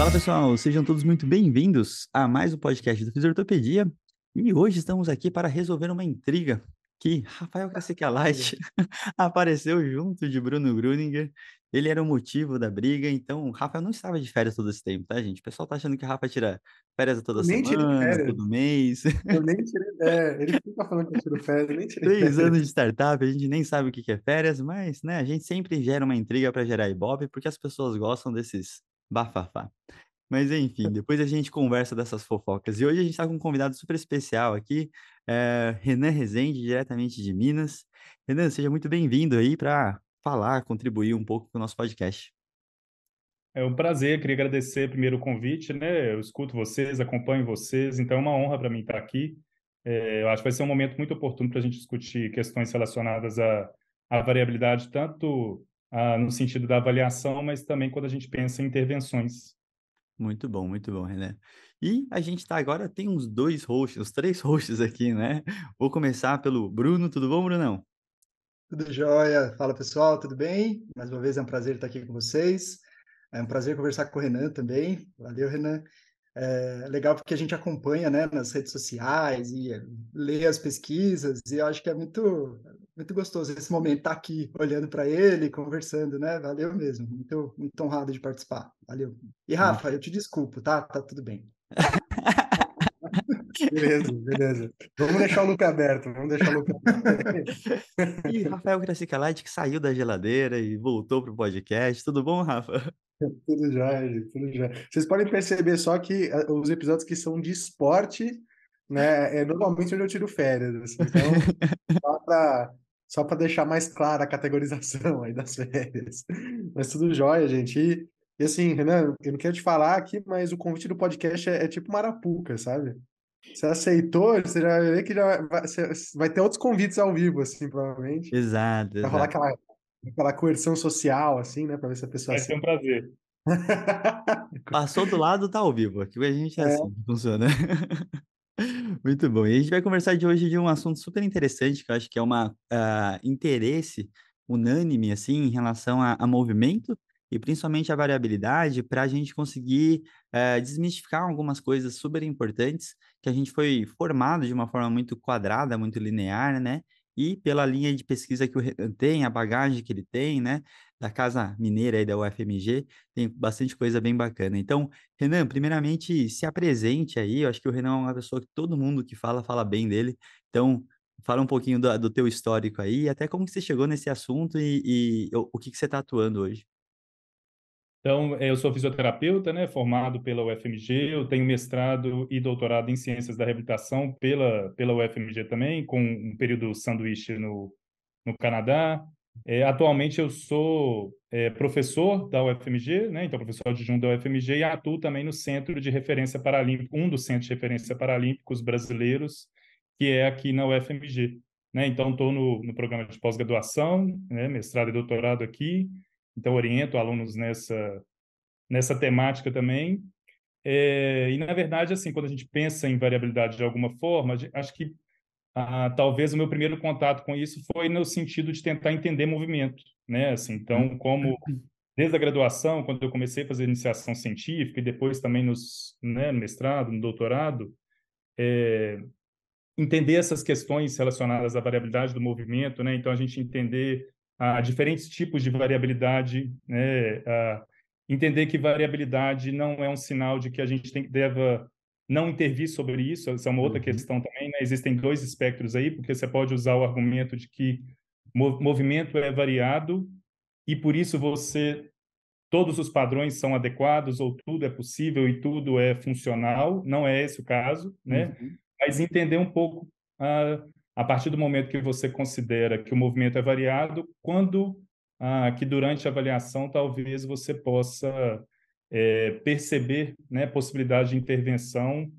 Fala pessoal, sejam todos muito bem-vindos a mais um podcast do Fisiortopedia. E hoje estamos aqui para resolver uma intriga que Rafael Caciqualite apareceu junto de Bruno Gruninger. Ele era o motivo da briga, então o Rafael não estava de férias todo esse tempo, tá, gente? O pessoal tá achando que o Rafa tira férias toda nem semana, férias. todo mês. Eu nem tirei, é, ele fica falando que eu tiro férias, eu nem tirei Três férias. anos de startup, a gente nem sabe o que é férias, mas, né, a gente sempre gera uma intriga para gerar ibope, porque as pessoas gostam desses bafafá. Mas enfim, depois a gente conversa dessas fofocas. E hoje a gente está com um convidado super especial aqui, é Renan Rezende, diretamente de Minas. Renan, seja muito bem-vindo aí para falar, contribuir um pouco com o nosso podcast. É um prazer, queria agradecer primeiro o convite, né? Eu escuto vocês, acompanho vocês, então é uma honra para mim estar aqui. É, eu acho que vai ser um momento muito oportuno para a gente discutir questões relacionadas à, à variabilidade, tanto ah, no sentido da avaliação, mas também quando a gente pensa em intervenções. Muito bom, muito bom, René. E a gente tá agora, tem uns dois hosts, uns três hosts aqui, né? Vou começar pelo Bruno, tudo bom, Brunão? Tudo jóia. Fala, pessoal, tudo bem? Mais uma vez é um prazer estar aqui com vocês. É um prazer conversar com o Renan também. Valeu, Renan. É legal porque a gente acompanha né, nas redes sociais e lê as pesquisas, e eu acho que é muito, muito gostoso esse momento estar aqui olhando para ele, conversando, né? Valeu mesmo. Muito, muito honrado de participar. Valeu. E Rafa, eu te desculpo, tá? Tá tudo bem. beleza, beleza. Vamos deixar o look aberto, vamos deixar o look aberto. e Rafael Gracicalite que saiu da geladeira e voltou para o podcast. Tudo bom, Rafa? Tudo já, tudo já. Vocês podem perceber só que uh, os episódios que são de esporte, né, é normalmente onde eu tiro férias. Assim, então, só para só para deixar mais clara a categorização aí das férias. Mas tudo jóia, gente. E, e, assim, Renan, eu não quero te falar aqui, mas o convite do podcast é, é tipo Marapuca, sabe? Você aceitou, você já vê que já vai, vai, ter outros convites ao vivo, assim, provavelmente. Exato. Vai rolar aquela aquela coerção social, assim, né? Para ver se a pessoa. Vai ser um prazer. Passou do lado, tá ao vivo. Aqui a gente é, é. assim que funciona. Muito bom. E a gente vai conversar de hoje de um assunto super interessante, que eu acho que é um uh, interesse unânime, assim, em relação a, a movimento e principalmente a variabilidade, para a gente conseguir uh, desmistificar algumas coisas super importantes que a gente foi formado de uma forma muito quadrada, muito linear, né? E pela linha de pesquisa que o Renan tem, a bagagem que ele tem, né, da Casa Mineira e da UFMG, tem bastante coisa bem bacana. Então, Renan, primeiramente, se apresente aí, eu acho que o Renan é uma pessoa que todo mundo que fala, fala bem dele, então, fala um pouquinho do, do teu histórico aí, até como que você chegou nesse assunto e, e o, o que, que você está atuando hoje. Então, eu sou fisioterapeuta, né, formado pela UFMG, eu tenho mestrado e doutorado em ciências da reabilitação pela, pela UFMG também, com um período sanduíche no, no Canadá. É, atualmente eu sou é, professor da UFMG, né, então professor adjunto da UFMG e atuo também no Centro de Referência Paralímpico, um dos centros de referência paralímpicos brasileiros, que é aqui na UFMG. Né? Então, estou no, no programa de pós-graduação, né, mestrado e doutorado aqui, então oriento alunos nessa nessa temática também. É, e na verdade, assim, quando a gente pensa em variabilidade de alguma forma, acho que ah, talvez o meu primeiro contato com isso foi no sentido de tentar entender movimento, né? Assim, então, como desde a graduação, quando eu comecei a fazer iniciação científica e depois também nos, né, no mestrado, no doutorado, é, entender essas questões relacionadas à variabilidade do movimento, né? Então, a gente entender a diferentes tipos de variabilidade, né? A entender que variabilidade não é um sinal de que a gente tem, deva não intervir sobre isso, essa é uma outra uhum. questão também, né? Existem dois espectros aí, porque você pode usar o argumento de que movimento é variado e por isso você todos os padrões são adequados ou tudo é possível e tudo é funcional, não é esse o caso, né? Uhum. Mas entender um pouco a, a partir do momento que você considera que o movimento é variado, quando ah, que durante a avaliação talvez você possa é, perceber né, possibilidade de intervenção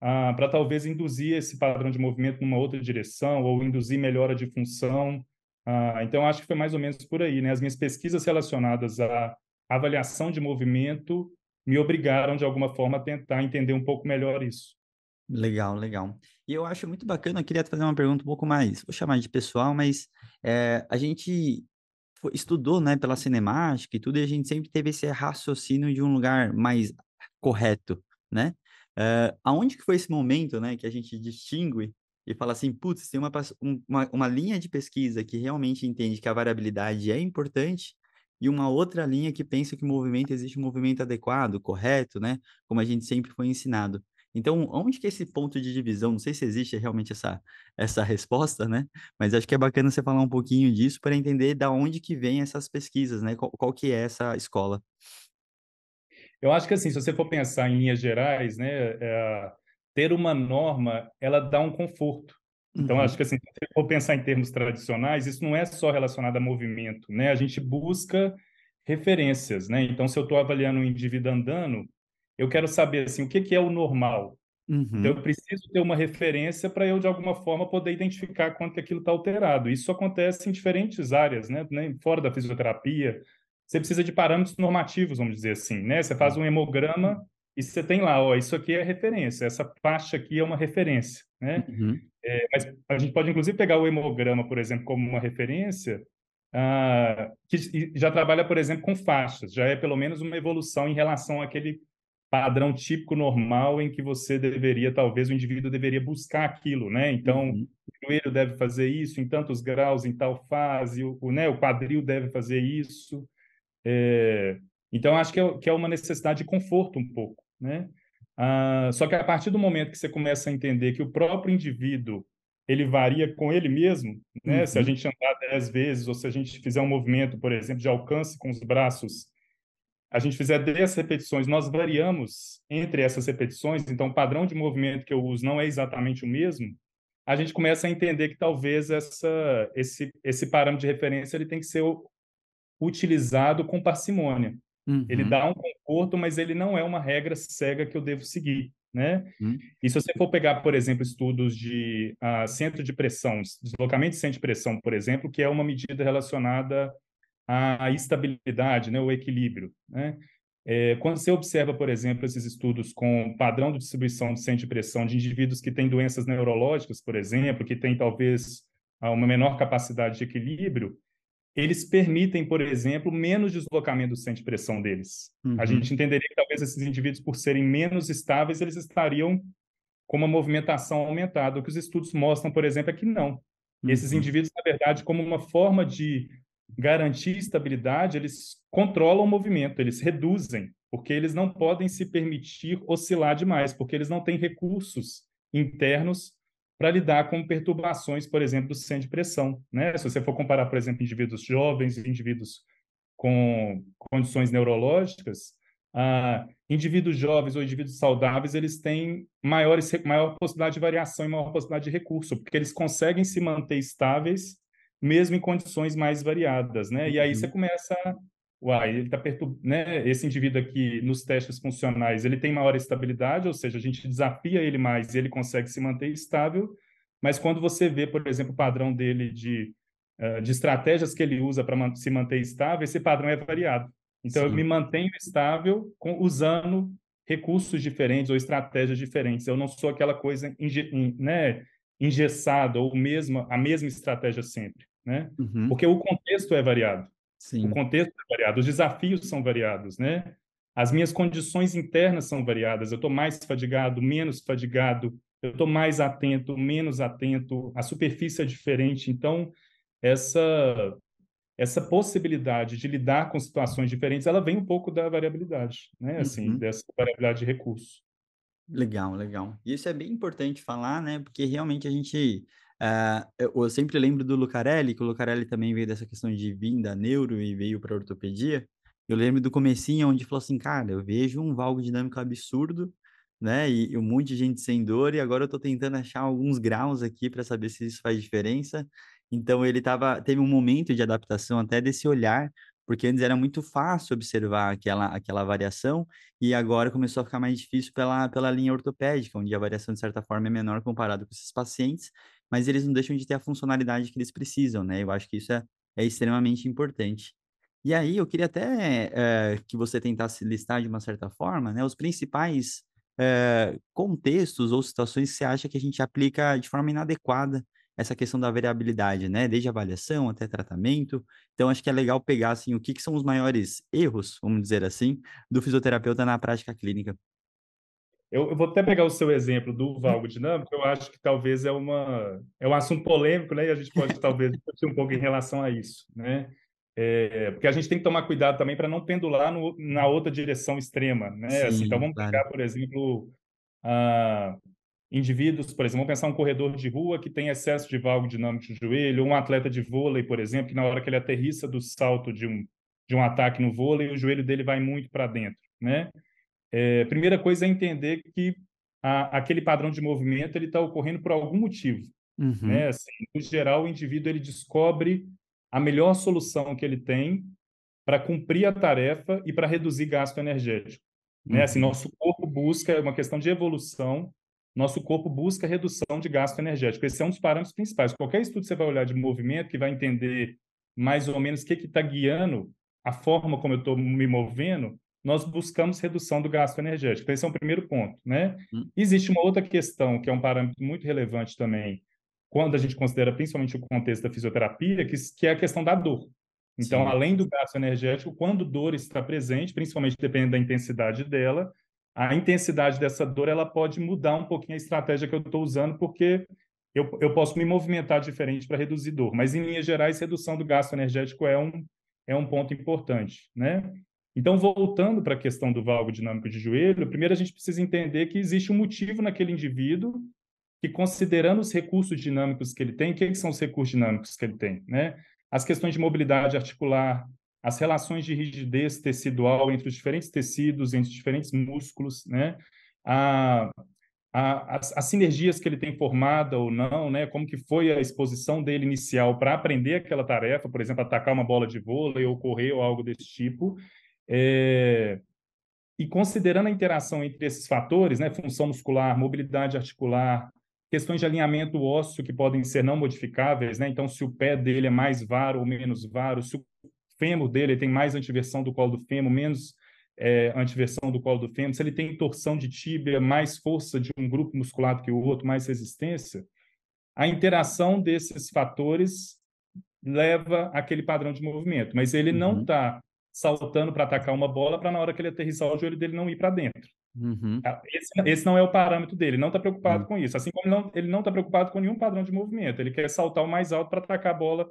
ah, para talvez induzir esse padrão de movimento numa outra direção ou induzir melhora de função. Ah, então, acho que foi mais ou menos por aí. Né? As minhas pesquisas relacionadas à avaliação de movimento me obrigaram, de alguma forma, a tentar entender um pouco melhor isso. Legal, legal. E eu acho muito bacana, eu queria fazer uma pergunta um pouco mais, vou chamar de pessoal, mas é, a gente estudou, né, pela cinemática e tudo, e a gente sempre teve esse raciocínio de um lugar mais correto, né? Uh, aonde que foi esse momento, né, que a gente distingue e fala assim, putz, tem uma, uma, uma linha de pesquisa que realmente entende que a variabilidade é importante e uma outra linha que pensa que o movimento existe um movimento adequado, correto, né? Como a gente sempre foi ensinado. Então, onde que é esse ponto de divisão? Não sei se existe realmente essa, essa resposta, né? Mas acho que é bacana você falar um pouquinho disso para entender da onde que vem essas pesquisas, né? Qual, qual que é essa escola? Eu acho que assim, se você for pensar em linhas gerais, né, é, ter uma norma, ela dá um conforto. Então, uhum. acho que assim, se você for pensar em termos tradicionais, isso não é só relacionado a movimento, né? A gente busca referências, né? Então, se eu estou avaliando um indivíduo andando, eu quero saber assim, o que, que é o normal. Uhum. Então, eu preciso ter uma referência para eu, de alguma forma, poder identificar quanto que aquilo está alterado. Isso acontece em diferentes áreas, né? Fora da fisioterapia, você precisa de parâmetros normativos, vamos dizer assim, né? Você faz um hemograma e você tem lá, ó, isso aqui é referência, essa faixa aqui é uma referência, né? Uhum. É, mas a gente pode, inclusive, pegar o hemograma, por exemplo, como uma referência, ah, que já trabalha, por exemplo, com faixas, já é pelo menos uma evolução em relação àquele padrão típico normal em que você deveria, talvez o indivíduo deveria buscar aquilo, né? Então, uhum. o joelho deve fazer isso em tantos graus, em tal fase, o, o, né, o quadril deve fazer isso. É, então, acho que é, que é uma necessidade de conforto um pouco, né? Ah, só que a partir do momento que você começa a entender que o próprio indivíduo ele varia com ele mesmo, né? Uhum. Se a uhum. gente andar dez vezes ou se a gente fizer um movimento, por exemplo, de alcance com os braços a gente fizer 10 repetições, nós variamos entre essas repetições, então o padrão de movimento que eu uso não é exatamente o mesmo, a gente começa a entender que talvez essa, esse, esse parâmetro de referência ele tem que ser utilizado com parcimônia. Uhum. Ele dá um conforto, mas ele não é uma regra cega que eu devo seguir. Né? Uhum. E se você for pegar, por exemplo, estudos de uh, centro de pressão, deslocamento de centro de pressão, por exemplo, que é uma medida relacionada a estabilidade, né, o equilíbrio. Né? É, quando você observa, por exemplo, esses estudos com padrão de distribuição de centro de pressão de indivíduos que têm doenças neurológicas, por exemplo, que têm talvez uma menor capacidade de equilíbrio, eles permitem, por exemplo, menos deslocamento do centro de pressão deles. Uhum. A gente entenderia que talvez esses indivíduos, por serem menos estáveis, eles estariam com uma movimentação aumentada. O que os estudos mostram, por exemplo, é que não. Uhum. Esses indivíduos, na verdade, como uma forma de garantir estabilidade, eles controlam o movimento, eles reduzem, porque eles não podem se permitir oscilar demais, porque eles não têm recursos internos para lidar com perturbações, por exemplo, do centro de pressão. Né? Se você for comparar, por exemplo, indivíduos jovens e indivíduos com condições neurológicas, ah, indivíduos jovens ou indivíduos saudáveis, eles têm maiores, maior possibilidade de variação e maior possibilidade de recurso, porque eles conseguem se manter estáveis mesmo em condições mais variadas, né? E aí você uhum. começa, uai, ele está perturbando, né? Esse indivíduo aqui nos testes funcionais, ele tem maior estabilidade, ou seja, a gente desafia ele mais e ele consegue se manter estável, mas quando você vê, por exemplo, o padrão dele de, uh, de estratégias que ele usa para se manter estável, esse padrão é variado. Então, Sim. eu me mantenho estável com, usando recursos diferentes ou estratégias diferentes. Eu não sou aquela coisa, né? Engessada ou mesma, a mesma estratégia sempre, né? Uhum. Porque o contexto é variado. Sim. O contexto é variado, os desafios são variados, né? As minhas condições internas são variadas. Eu estou mais fadigado, menos fadigado. Eu estou mais atento, menos atento. A superfície é diferente. Então, essa essa possibilidade de lidar com situações diferentes, ela vem um pouu da variabilidade, né? Assim, uhum. dessa variabilidade de recurso. Legal, legal. Isso é bem importante falar, né? Porque realmente a gente. Uh, eu, sempre lembro do Lucarelli, que o Lucarelli também veio dessa questão de vir da neuro e veio para ortopedia. Eu lembro do comecinho onde falou assim, cara, eu vejo um valgo dinâmico absurdo, né? E, e um monte de gente sem dor, e agora eu estou tentando achar alguns graus aqui para saber se isso faz diferença. Então ele tava, teve um momento de adaptação até desse olhar, porque antes era muito fácil observar aquela, aquela variação e agora começou a ficar mais difícil pela, pela linha ortopédica, onde a variação de certa forma é menor comparado com esses pacientes, mas eles não deixam de ter a funcionalidade que eles precisam, né? Eu acho que isso é, é extremamente importante. E aí eu queria até é, que você tentasse listar de uma certa forma, né, os principais é, contextos ou situações que você acha que a gente aplica de forma inadequada essa questão da variabilidade, né? Desde avaliação até tratamento. Então, acho que é legal pegar, assim, o que, que são os maiores erros, vamos dizer assim, do fisioterapeuta na prática clínica. Eu, eu, vou até pegar o seu exemplo do valgo dinâmico, eu acho que talvez é, uma, é um assunto polêmico, né? E a gente pode talvez discutir um pouco em relação a isso, né? É, porque a gente tem que tomar cuidado também para não pendular no, na outra direção extrema, né? Sim, assim, então vamos claro. pegar, por exemplo, a, indivíduos, por exemplo, vamos pensar um corredor de rua que tem excesso de valgo dinâmico de joelho, ou um atleta de vôlei, por exemplo, que na hora que ele aterrissa do salto de um, de um ataque no vôlei, o joelho dele vai muito para dentro, né? É, primeira coisa é entender que a, aquele padrão de movimento ele está ocorrendo por algum motivo, uhum. né? Assim, no geral, o indivíduo ele descobre a melhor solução que ele tem para cumprir a tarefa e para reduzir gasto energético. Uhum. Né? Assim, uhum. nosso corpo busca, é uma questão de evolução, nosso corpo busca redução de gasto energético. Esse é um dos parâmetros principais. Qualquer estudo que você vai olhar de movimento, que vai entender mais ou menos o que está guiando a forma como eu estou me movendo, nós buscamos redução do gasto energético. Então, esse é um primeiro ponto. Né? Hum. Existe uma outra questão, que é um parâmetro muito relevante também, quando a gente considera principalmente o contexto da fisioterapia, que, que é a questão da dor. Então, Sim. além do gasto energético, quando dor está presente, principalmente dependendo da intensidade dela, a intensidade dessa dor ela pode mudar um pouquinho a estratégia que eu estou usando, porque eu, eu posso me movimentar diferente para reduzir dor. Mas, em linhas gerais, redução do gasto energético é um, é um ponto importante. Né? Então, voltando para a questão do valgo dinâmico de joelho, primeiro a gente precisa entender que existe um motivo naquele indivíduo que, considerando os recursos dinâmicos que ele tem, o que, são os recursos dinâmicos que ele tem? Né? As questões de mobilidade articular, as relações de rigidez tecidual entre os diferentes tecidos, entre os diferentes músculos, né? A, a, as, as, sinergias que ele tem formada ou não, né? Como que foi a exposição dele inicial para aprender aquela tarefa, por exemplo, atacar uma bola de vôlei ou correr ou algo desse tipo. É... E considerando a interação entre esses fatores, né? Função muscular, mobilidade articular, questões de alinhamento ósseo que podem ser não modificáveis, né? Então, se o pé dele é mais varo ou menos varo, se o fêmur dele tem mais antiversão do colo do fêmur, menos é, antiversão do colo do fêmur, se ele tem torção de tíbia, mais força de um grupo muscular que o outro, mais resistência, a interação desses fatores leva aquele padrão de movimento, mas ele uhum. não está saltando para atacar uma bola para na hora que ele aterrissar o joelho dele não ir para dentro. Uhum. Tá? Esse, esse, não é o parâmetro dele, ele não está preocupado uhum. com isso. Assim como ele não está preocupado com nenhum padrão de movimento, ele quer saltar o mais alto para atacar a bola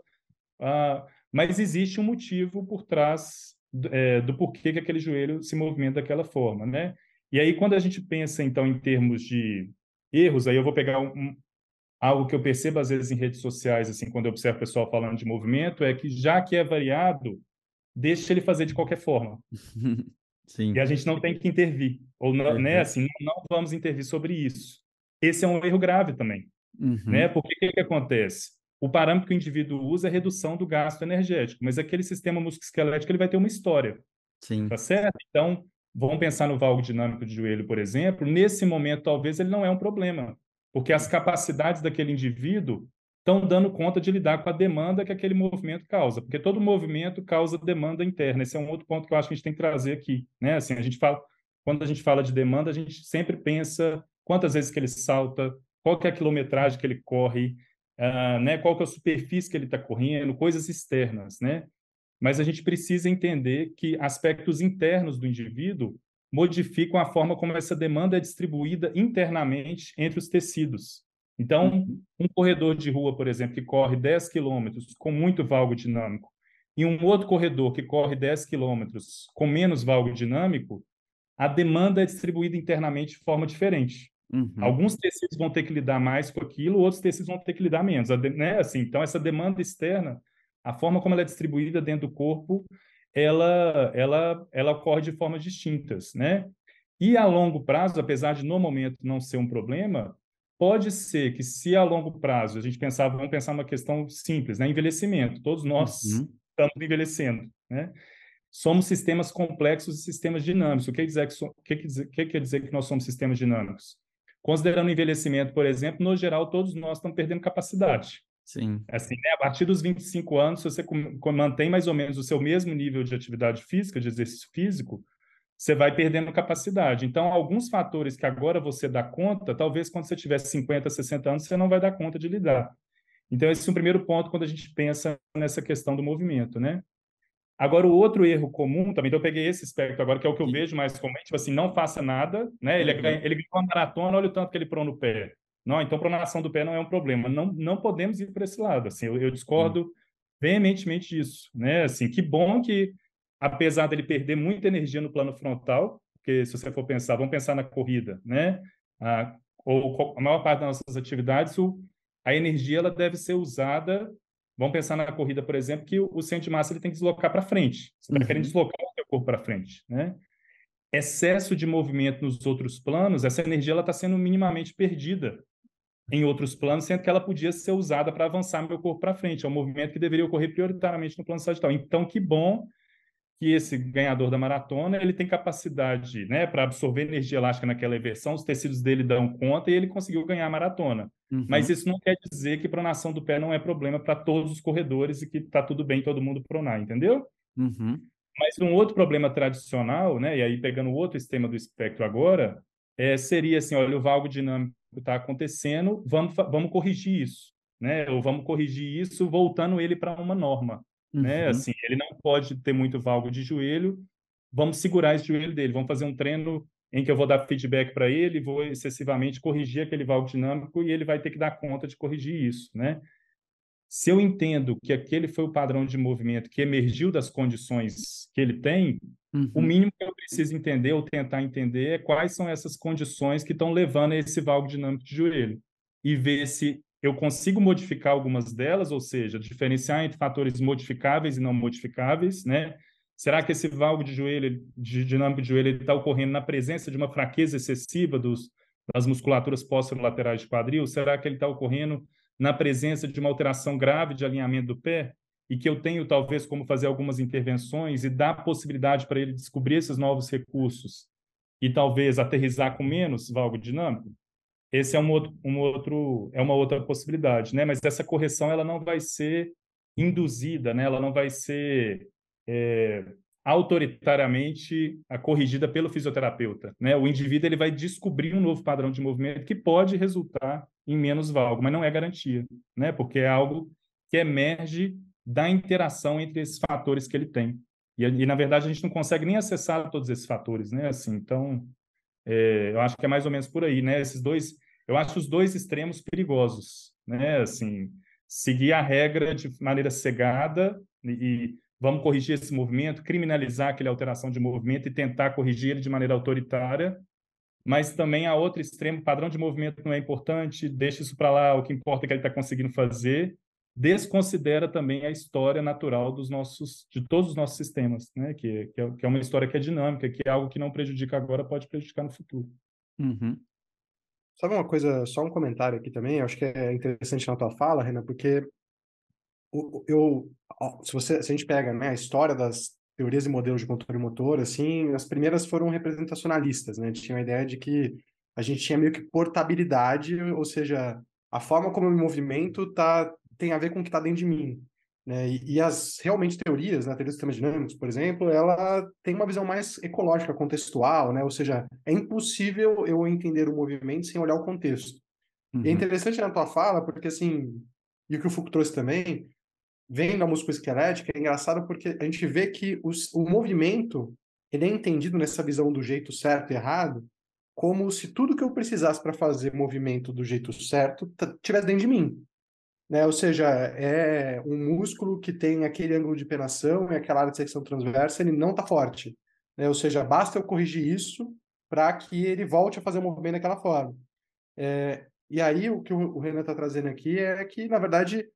uh, mas existe um motivo por trás é, do porquê que aquele joelho se movimenta daquela forma, né? E aí, quando a gente pensa, então, em termos de erros, aí eu vou pegar um, algo que eu percebo às vezes em redes sociais, assim, quando eu observo o pessoal falando de movimento, é que já que é variado, deixa ele fazer de qualquer forma. Sim. E a gente não tem que intervir, ou não, né, assim, não, não, vamos intervir sobre isso. Esse é um erro grave também, uhum. né? Porque o que, que acontece? O parâmetro que o indivíduo usa é redução do gasto energético, mas aquele sistema musculoesquelético ele vai ter uma história. Sim. Tá certo? Então, vamos pensar no valgo dinâmico de joelho, por exemplo. Nesse momento, talvez ele não é um problema, porque as capacidades daquele indivíduo estão dando conta de lidar com a demanda que aquele movimento causa, porque todo movimento causa demanda interna. Esse é um outro ponto que eu acho que a gente tem que trazer aqui, né? Assim, a gente fala, quando a gente fala de demanda, a gente sempre pensa quantas vezes que ele salta, qual é a quilometragem que ele corre, uh, né, qual que é a superfície que ele está correndo, coisas externas, né? Mas a gente precisa entender que aspectos internos do indivíduo modificam a forma como essa demanda é distribuída internamente entre os tecidos. Então, uhum. um corredor de rua, por exemplo, que corre 10 quilômetros com muito valgo dinâmico, e um outro corredor que corre 10 quilômetros com menos valgo dinâmico, a demanda é distribuída internamente de forma diferente. Uhum. Alguns tecidos vão ter que lidar mais com aquilo, outros tecidos vão ter que lidar menos. Né? Assim, então, essa demanda externa, a forma como ela é distribuída dentro do corpo, ela, ela, ela ocorre de formas distintas. Né? E a longo prazo, apesar de no momento não ser um problema, Pode ser que se a longo prazo a gente pensar, vamos pensar uma questão simples, né? Envelhecimento. Todos nós uhum. estamos envelhecendo, né? Somos sistemas complexos e sistemas dinâmicos. O que quer dizer que, so, que, que, que quer dizer que nós somos sistemas dinâmicos? Considerando o envelhecimento, por exemplo, no geral, todos nós estamos perdendo capacidade. Sim. Assim, né? A partir dos 25 anos, se você mantém mais ou menos o seu mesmo nível de atividade física, de exercício físico, você vai perdendo capacidade. Então, alguns fatores que agora você dá conta, talvez quando você tiver 50, 60 anos, você não vai dar conta de lidar. Então, esse é o primeiro ponto quando a gente pensa nessa questão do movimento, né? Agora, o outro erro comum, também, então eu peguei esse aspecto agora, que é o que eu vejo mais comum, tipo assim, não faça nada, né? Ele, uhum. ele ganhou uma maratona, olha o tanto que ele pronou no pé. Não, então pronação do pé não é um problema. Não, não podemos ir para esse lado, assim, eu, eu discordo uhum. veementemente disso, né? Assim, que bom que apesar dele perder muita energia no plano frontal, porque se você for pensar, vamos pensar na corrida, né? A, ou a maior parte das nossas atividades, o, a energia ela deve ser usada. Vamos pensar na corrida, por exemplo, que o, centro de massa ele tem que deslocar para frente. Você está uhum. querendo deslocar o seu corpo para frente, né? Excesso de movimento nos outros planos, essa energia está sendo minimamente perdida em outros planos, sendo que ela podia ser usada para avançar meu corpo para frente. É um movimento que deveria ocorrer prioritariamente no plano sagital. Então, que bom que esse ganhador da maratona ele tem capacidade né, para absorver energia elástica naquela inversão, os tecidos dele dão conta e ele conseguiu ganhar a maratona. Uhum. Mas isso não quer dizer que pronação do pé não é problema para todos os corredores e que está tudo bem todo mundo pronar, entendeu? Uhum. Mas um outro problema tradicional, né, e aí pegando o outro sistema do espectro agora, é, seria assim, olha, o valgo dinâmico está acontecendo, vamos, vamos corrigir isso, né? Ou vamos corrigir isso voltando ele para uma norma. Né? Uhum. Né? Assim, ele não pode ter muito valgo de joelho. Vamos segurar esse joelho dele. Vamos fazer um treino em que eu vou dar feedback para ele, vou excessivamente corrigir aquele valgo dinâmico e ele vai ter que dar conta de corrigir isso, né? Se eu entendo que aquele foi o padrão de movimento que emergiu das condições que ele tem, uhum. o mínimo que eu preciso entender ou tentar entender é quais são essas condições que estão levando a esse valgo dinâmico de joelho e ver se eu consigo modificar algumas delas, ou seja, diferenciar entre fatores modificáveis e não modificáveis, né? Será que esse valgo de joelho, de dinâmico de joelho, está ocorrendo na presença de uma fraqueza excessiva dos, das musculaturas laterais de quadril? Será que ele está ocorrendo na presença de uma alteração grave de alinhamento do pé? E que eu tenho, talvez, como fazer algumas intervenções e dar possibilidade para ele descobrir esses novos recursos e talvez aterrizar com menos valgo dinâmico? Esse é um outro, um outro é uma outra possibilidade, né? Mas essa correção ela não vai ser induzida, né? Ela não vai ser é, autoritariamente corrigida pelo fisioterapeuta, né? O indivíduo ele vai descobrir um novo padrão de movimento que pode resultar em menos valgo, mas não é garantia, né? Porque é algo que emerge da interação entre esses fatores que ele tem. E, e na verdade a gente não consegue nem acessar todos esses fatores, né? Assim, então é, eu acho que é mais ou menos por aí, né? Esses dois eu acho os dois extremos perigosos, né? Assim, seguir a regra de maneira cegada e, e vamos corrigir esse movimento, criminalizar aquela alteração de movimento e tentar corrigir ele de maneira autoritária, mas também a outro extremo, padrão de movimento não é importante, deixa isso para lá, o que importa é que ele está conseguindo fazer, desconsidera também a história natural dos nossos, de todos os nossos sistemas, né? Que, é, que é uma história que é dinâmica, que é algo que não prejudica agora, pode prejudicar no futuro. Uhum. Sabe uma coisa, só um comentário aqui também, eu acho que é interessante na tua fala, Renan, porque eu, se, você, se a gente pega né, a história das teorias e modelos de controle motor, assim, as primeiras foram representacionalistas, né? Tinha a ideia de que a gente tinha meio que portabilidade, ou seja, a forma como eu me movimento tá, tem a ver com o que está dentro de mim. Né? E, e, as realmente teorias, né, a teoria dos sistemas dinâmicos, por exemplo, ela tem uma visão mais ecológica, contextual, né? ou seja, é impossível eu entender o movimento sem olhar o contexto. Uhum. E é uhum. interessante na tua fala, porque assim, e o que o Foucault trouxe também, vem da música esquelética, é engraçado porque a gente vê que os, o movimento ele é entendido nessa visão do jeito certo e errado, como se tudo que eu precisasse para fazer movimento do jeito certo tivesse dentro de mim. Né? Ou seja, é um músculo que tem aquele ângulo de penação e aquela área de secção transversa, ele não está forte. Né? Ou seja, basta eu corrigir isso para que ele volte a fazer o movimento daquela forma. É, e aí, o que o Renan está trazendo aqui é que, na verdade,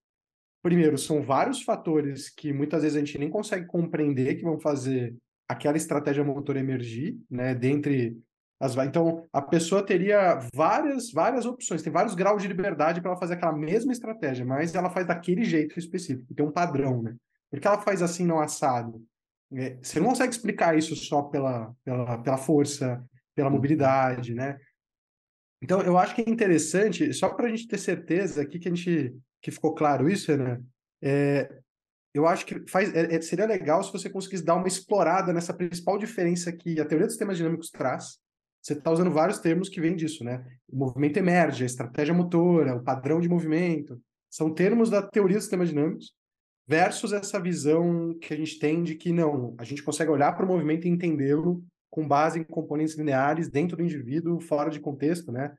primeiro, são vários fatores que muitas vezes a gente nem consegue compreender que vão fazer aquela estratégia motor emergir, né? Dentre As, então, a pessoa teria várias, várias opções, tem vários graus de liberdade para ela fazer aquela mesma estratégia, mas ela faz daquele jeito específico, tem um padrão, né? Porque ela faz assim, não assado. É, você não consegue explicar isso só pela, pela, pela força, pela mobilidade, né? Então, eu acho que é interessante, só para a gente ter certeza aqui que a gente que ficou claro isso, né? É, eu acho que faz, é, é seria legal se você conseguisse dar uma explorada nessa principal diferença que a teoria dos sistemas dinâmicos traz. Você está usando vários termos que vêm disso, né? O movimento emerge, a estratégia motora, o padrão de movimento. São termos da teoria dos sistemas dinâmicos versus essa visão que a gente tem de que não, a gente consegue olhar para o movimento e entendê-lo com base em componentes lineares dentro do indivíduo, fora de contexto, né?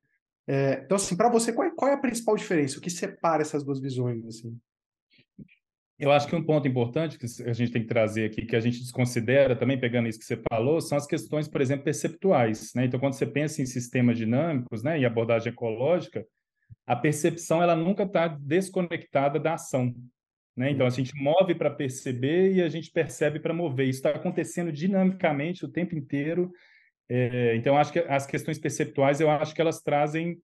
É, então, assim, para você, qual é, qual é, a principal diferença? O que separa essas duas visões, assim? Eu acho que um ponto importante que a gente tem que trazer aqui, que a gente desconsidera também, pegando isso que você falou, são as questões, por exemplo, perceptuais. Né? Então, quando você pensa em sistemas dinâmicos né, e abordagem ecológica, a percepção ela nunca está desconectada da ação. Né? Então, a gente move para perceber e a gente percebe para mover. Isso está acontecendo dinamicamente o tempo inteiro. É, então, acho que as questões perceptuais, eu acho que elas trazem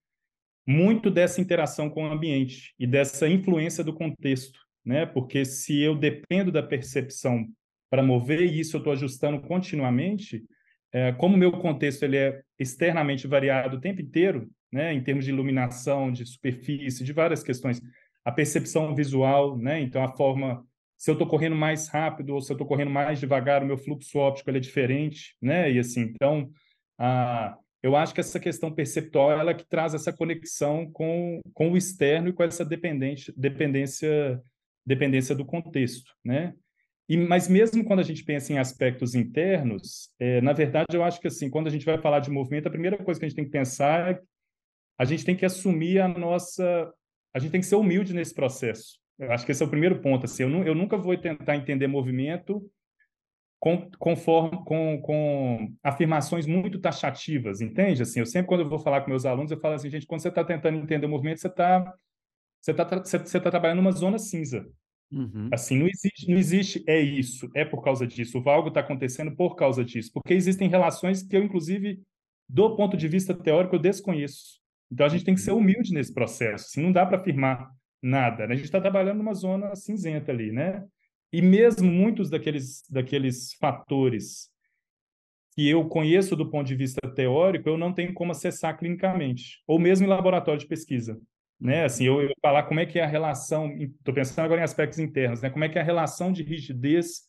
muito dessa interação com o ambiente e dessa influência do contexto né? Porque se eu dependo da percepção para mover isso eu estou ajustando continuamente, é, como o meu contexto ele é externamente variado o tempo inteiro, né? Em termos de iluminação, de superfície, de várias questões, a percepção visual, né? Então a forma se eu estou correndo mais rápido ou se eu estou correndo mais devagar, o meu fluxo óptico é diferente, né? E assim, então, a, eu acho que essa questão perceptual ela é que traz essa conexão com, com o externo e com essa dependência, dependência dependência do contexto, né? E, mas mesmo quando a gente pensa em aspectos internos, é, na verdade, eu acho que assim, quando a gente vai falar de movimento, a primeira coisa que a gente tem que pensar é a gente tem que assumir a nossa, a gente tem que ser humilde nesse processo. Eu acho que esse é o primeiro ponto. Assim, eu, eu nunca vou tentar entender movimento com, conforme, com, com afirmações muito taxativas, entende? Assim, eu sempre quando eu vou falar com meus alunos, eu falo assim, gente, quando você está tentando entender o movimento, você está você está você, você tá trabalhando numa zona cinza. Uhum. Assim, não existe, não existe, é isso, é por causa disso, o algo está acontecendo por causa disso, porque existem relações que eu, inclusive, do ponto de vista teórico, eu desconheço. Então, a gente tem que ser uhum. humilde nesse processo, assim, não dá para afirmar nada, né? a gente está trabalhando numa zona cinzenta ali, né? E mesmo muitos daqueles, daqueles fatores que eu conheço do ponto de vista teórico, eu não tenho como acessar clinicamente, ou mesmo em laboratório de pesquisa né? Assim, eu, eu falar como é que é a relação, estou pensando agora em aspectos internos, né? Como é que é a relação de rigidez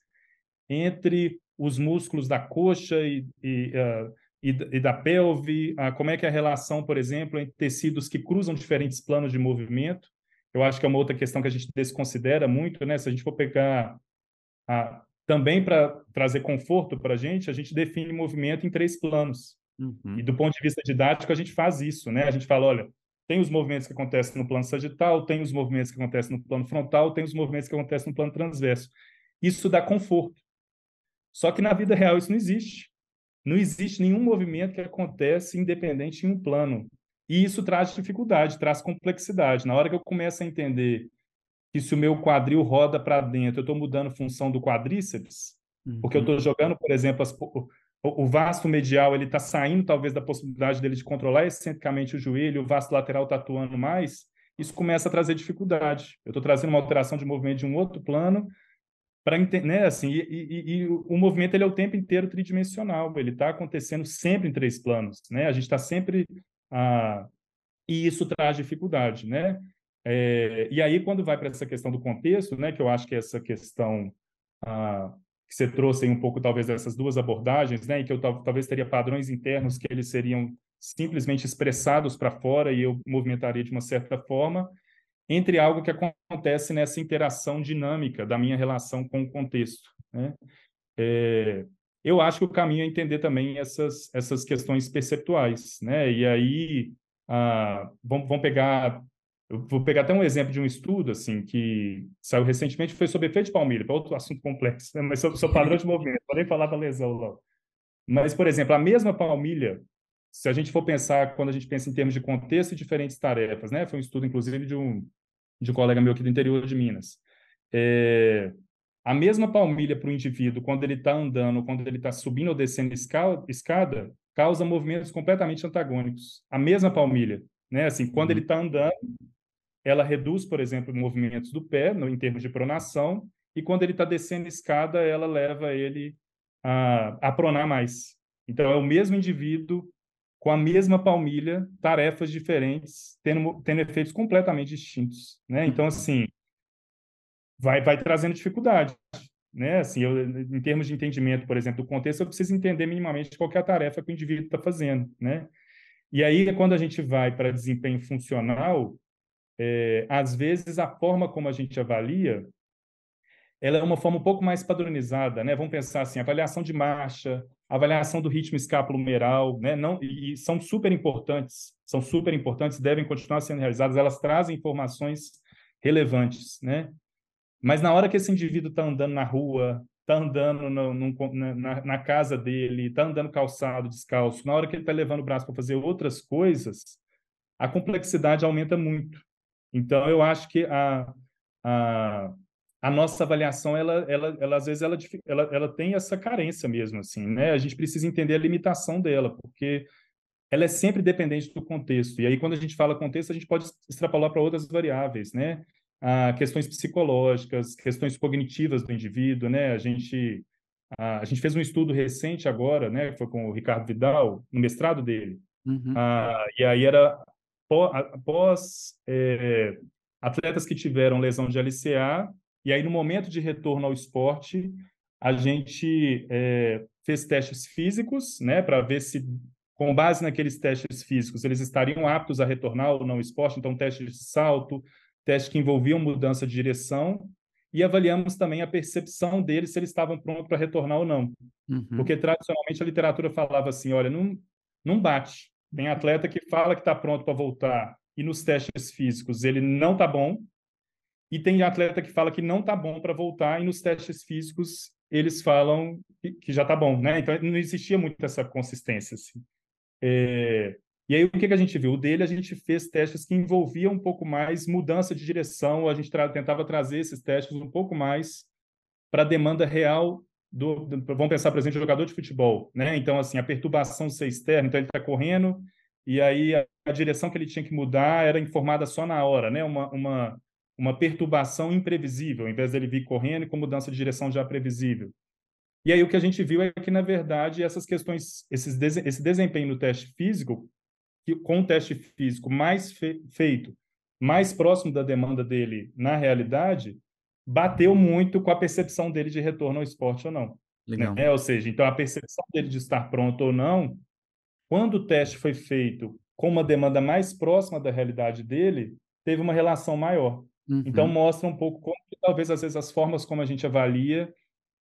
entre os músculos da coxa e, e, uh, e, e da pelve, uh, como é que é a relação, por exemplo, entre tecidos que cruzam diferentes planos de movimento. Eu acho que é uma outra questão que a gente desconsidera muito, né? Se a gente for pegar uh, também para trazer conforto para a gente, a gente define movimento em três planos. Uhum. E do ponto de vista didático, a gente faz isso, né? A gente fala, olha, tem os movimentos que acontecem no plano sagital, tem os movimentos que acontecem no plano frontal, tem os movimentos que acontecem no plano transverso. Isso dá conforto. Só que na vida real isso não existe. Não existe nenhum movimento que acontece independente em um plano. E isso traz dificuldade, traz complexidade. Na hora que eu começo a entender que se o meu quadril roda para dentro, eu estou mudando função do quadríceps, uhum. porque eu estou jogando, por exemplo, as, o, vasto medial ele está saindo talvez da possibilidade dele de controlar excentricamente o joelho, o vasto lateral está atuando mais, isso começa a trazer dificuldade. Eu estou trazendo uma alteração de movimento de um outro plano para né, assim, e, e, e, o movimento ele é o tempo inteiro tridimensional, ele está acontecendo sempre em três planos, né? A gente está sempre ah, e isso traz dificuldade, né? É, e aí quando vai para essa questão do contexto, né, que eu acho que é essa questão ah, que você trouxe aí um pouco, talvez, dessas duas abordagens, né, em que eu talvez teria padrões internos que eles seriam simplesmente expressados para fora e eu movimentaria de uma certa forma, entre algo que acontece nessa interação dinâmica da minha relação com o contexto. Né? É, eu acho que o caminho é entender também essas, essas questões perceptuais. Né? E aí, ah, vamos, vamos pegar eu vou pegar até um exemplo de um estudo assim que saiu recentemente, foi sobre efeito de palmilha, para outro assunto complexo, né? mas sobre, sobre padrão de movimento, podem falar da lesão logo. Mas, por exemplo, a mesma palmilha, se a gente for pensar, quando a gente pensa em termos de contexto e diferentes tarefas, né? Foi um estudo, inclusive, de um, de um colega meu aqui do interior de Minas. É, a mesma palmilha para o indivíduo, quando ele está andando, quando ele está subindo ou descendo escada, escada causa movimentos completamente antagônicos. A mesma palmilha, né? Assim, quando ele está uhum. andando, ela reduz, por exemplo, movimentos do pé, no, em termos de pronação, e quando ele está descendo escada, ela leva ele a, a pronar mais. Então, é o mesmo indivíduo com a mesma palmilha, tarefas diferentes, tendo, tendo efeitos completamente distintos, né? Então, assim, vai, vai trazendo dificuldade, né? Assim, eu, em termos de entendimento, por exemplo, do contexto, eu preciso entender minimamente qual é a tarefa que o indivíduo está fazendo, né? E aí, quando a gente vai para desempenho funcional, é, às vezes a forma como a gente avalia, ela é uma forma um pouco mais padronizada, né? Vamos pensar assim, avaliação de marcha, avaliação do ritmo escapulomeral, né? Não, e são super importantes, são super importantes, devem continuar sendo realizadas, elas trazem informações relevantes, né? Mas na hora que esse indivíduo está andando na rua, está andando no, no, na, na, casa dele, está andando calçado, descalço, na hora que ele está levando o braço para fazer outras coisas, a complexidade aumenta muito. Então, eu acho que a, a, a nossa avaliação, ela, ela, ela às vezes, ela, ela, ela tem essa carência mesmo, assim, né? A gente precisa entender a limitação dela, porque ela é sempre dependente do contexto. E aí, quando a gente fala contexto, a gente pode extrapolar para outras variáveis, né? Ah, questões psicológicas, questões cognitivas do indivíduo, né? A gente, a, a gente fez um estudo recente agora, né? Que foi com o Ricardo Vidal, no mestrado dele. Uhum. Ah, e aí era após é, atletas que tiveram lesão de LCA, e aí no momento de retorno ao esporte, a gente é, fez testes físicos, né, para ver se, com base naqueles testes físicos, eles estariam aptos a retornar ou não ao esporte, então teste de salto, teste que envolviam mudança de direção, e avaliamos também a percepção deles se eles estavam prontos para retornar ou não. Uhum. Porque tradicionalmente a literatura falava assim, olha, não, não bate, tem atleta que fala que está pronto para voltar e nos testes físicos ele não está bom. E tem atleta que fala que não está bom para voltar e nos testes físicos eles falam que, já está bom, né? Então não existia muito essa consistência. Assim. É... E aí o que, que a gente viu? O dele a gente fez testes que envolviam um pouco mais mudança de direção, a gente tra tentava trazer esses testes um pouco mais para a demanda real do, do, vamos pensar, por exemplo, jogador de futebol, né? Então, assim, a perturbação ser externa, então ele está correndo e aí a, a, direção que ele tinha que mudar era informada só na hora, né? Uma, uma, uma perturbação imprevisível, ao invés dele vir correndo e com mudança de direção já previsível. E aí o que a gente viu é que, na verdade, essas questões, esses, esse desempenho no teste físico, com o teste físico mais fe, feito, mais próximo da demanda dele na realidade, bateu muito com a percepção dele de retorno ao esporte ou não. Legal. Né? Ou seja, então a percepção dele de estar pronto ou não, quando o teste foi feito com uma demanda mais próxima da realidade dele, teve uma relação maior. Uhum. Então mostra um pouco como que, talvez às vezes as formas como a gente avalia,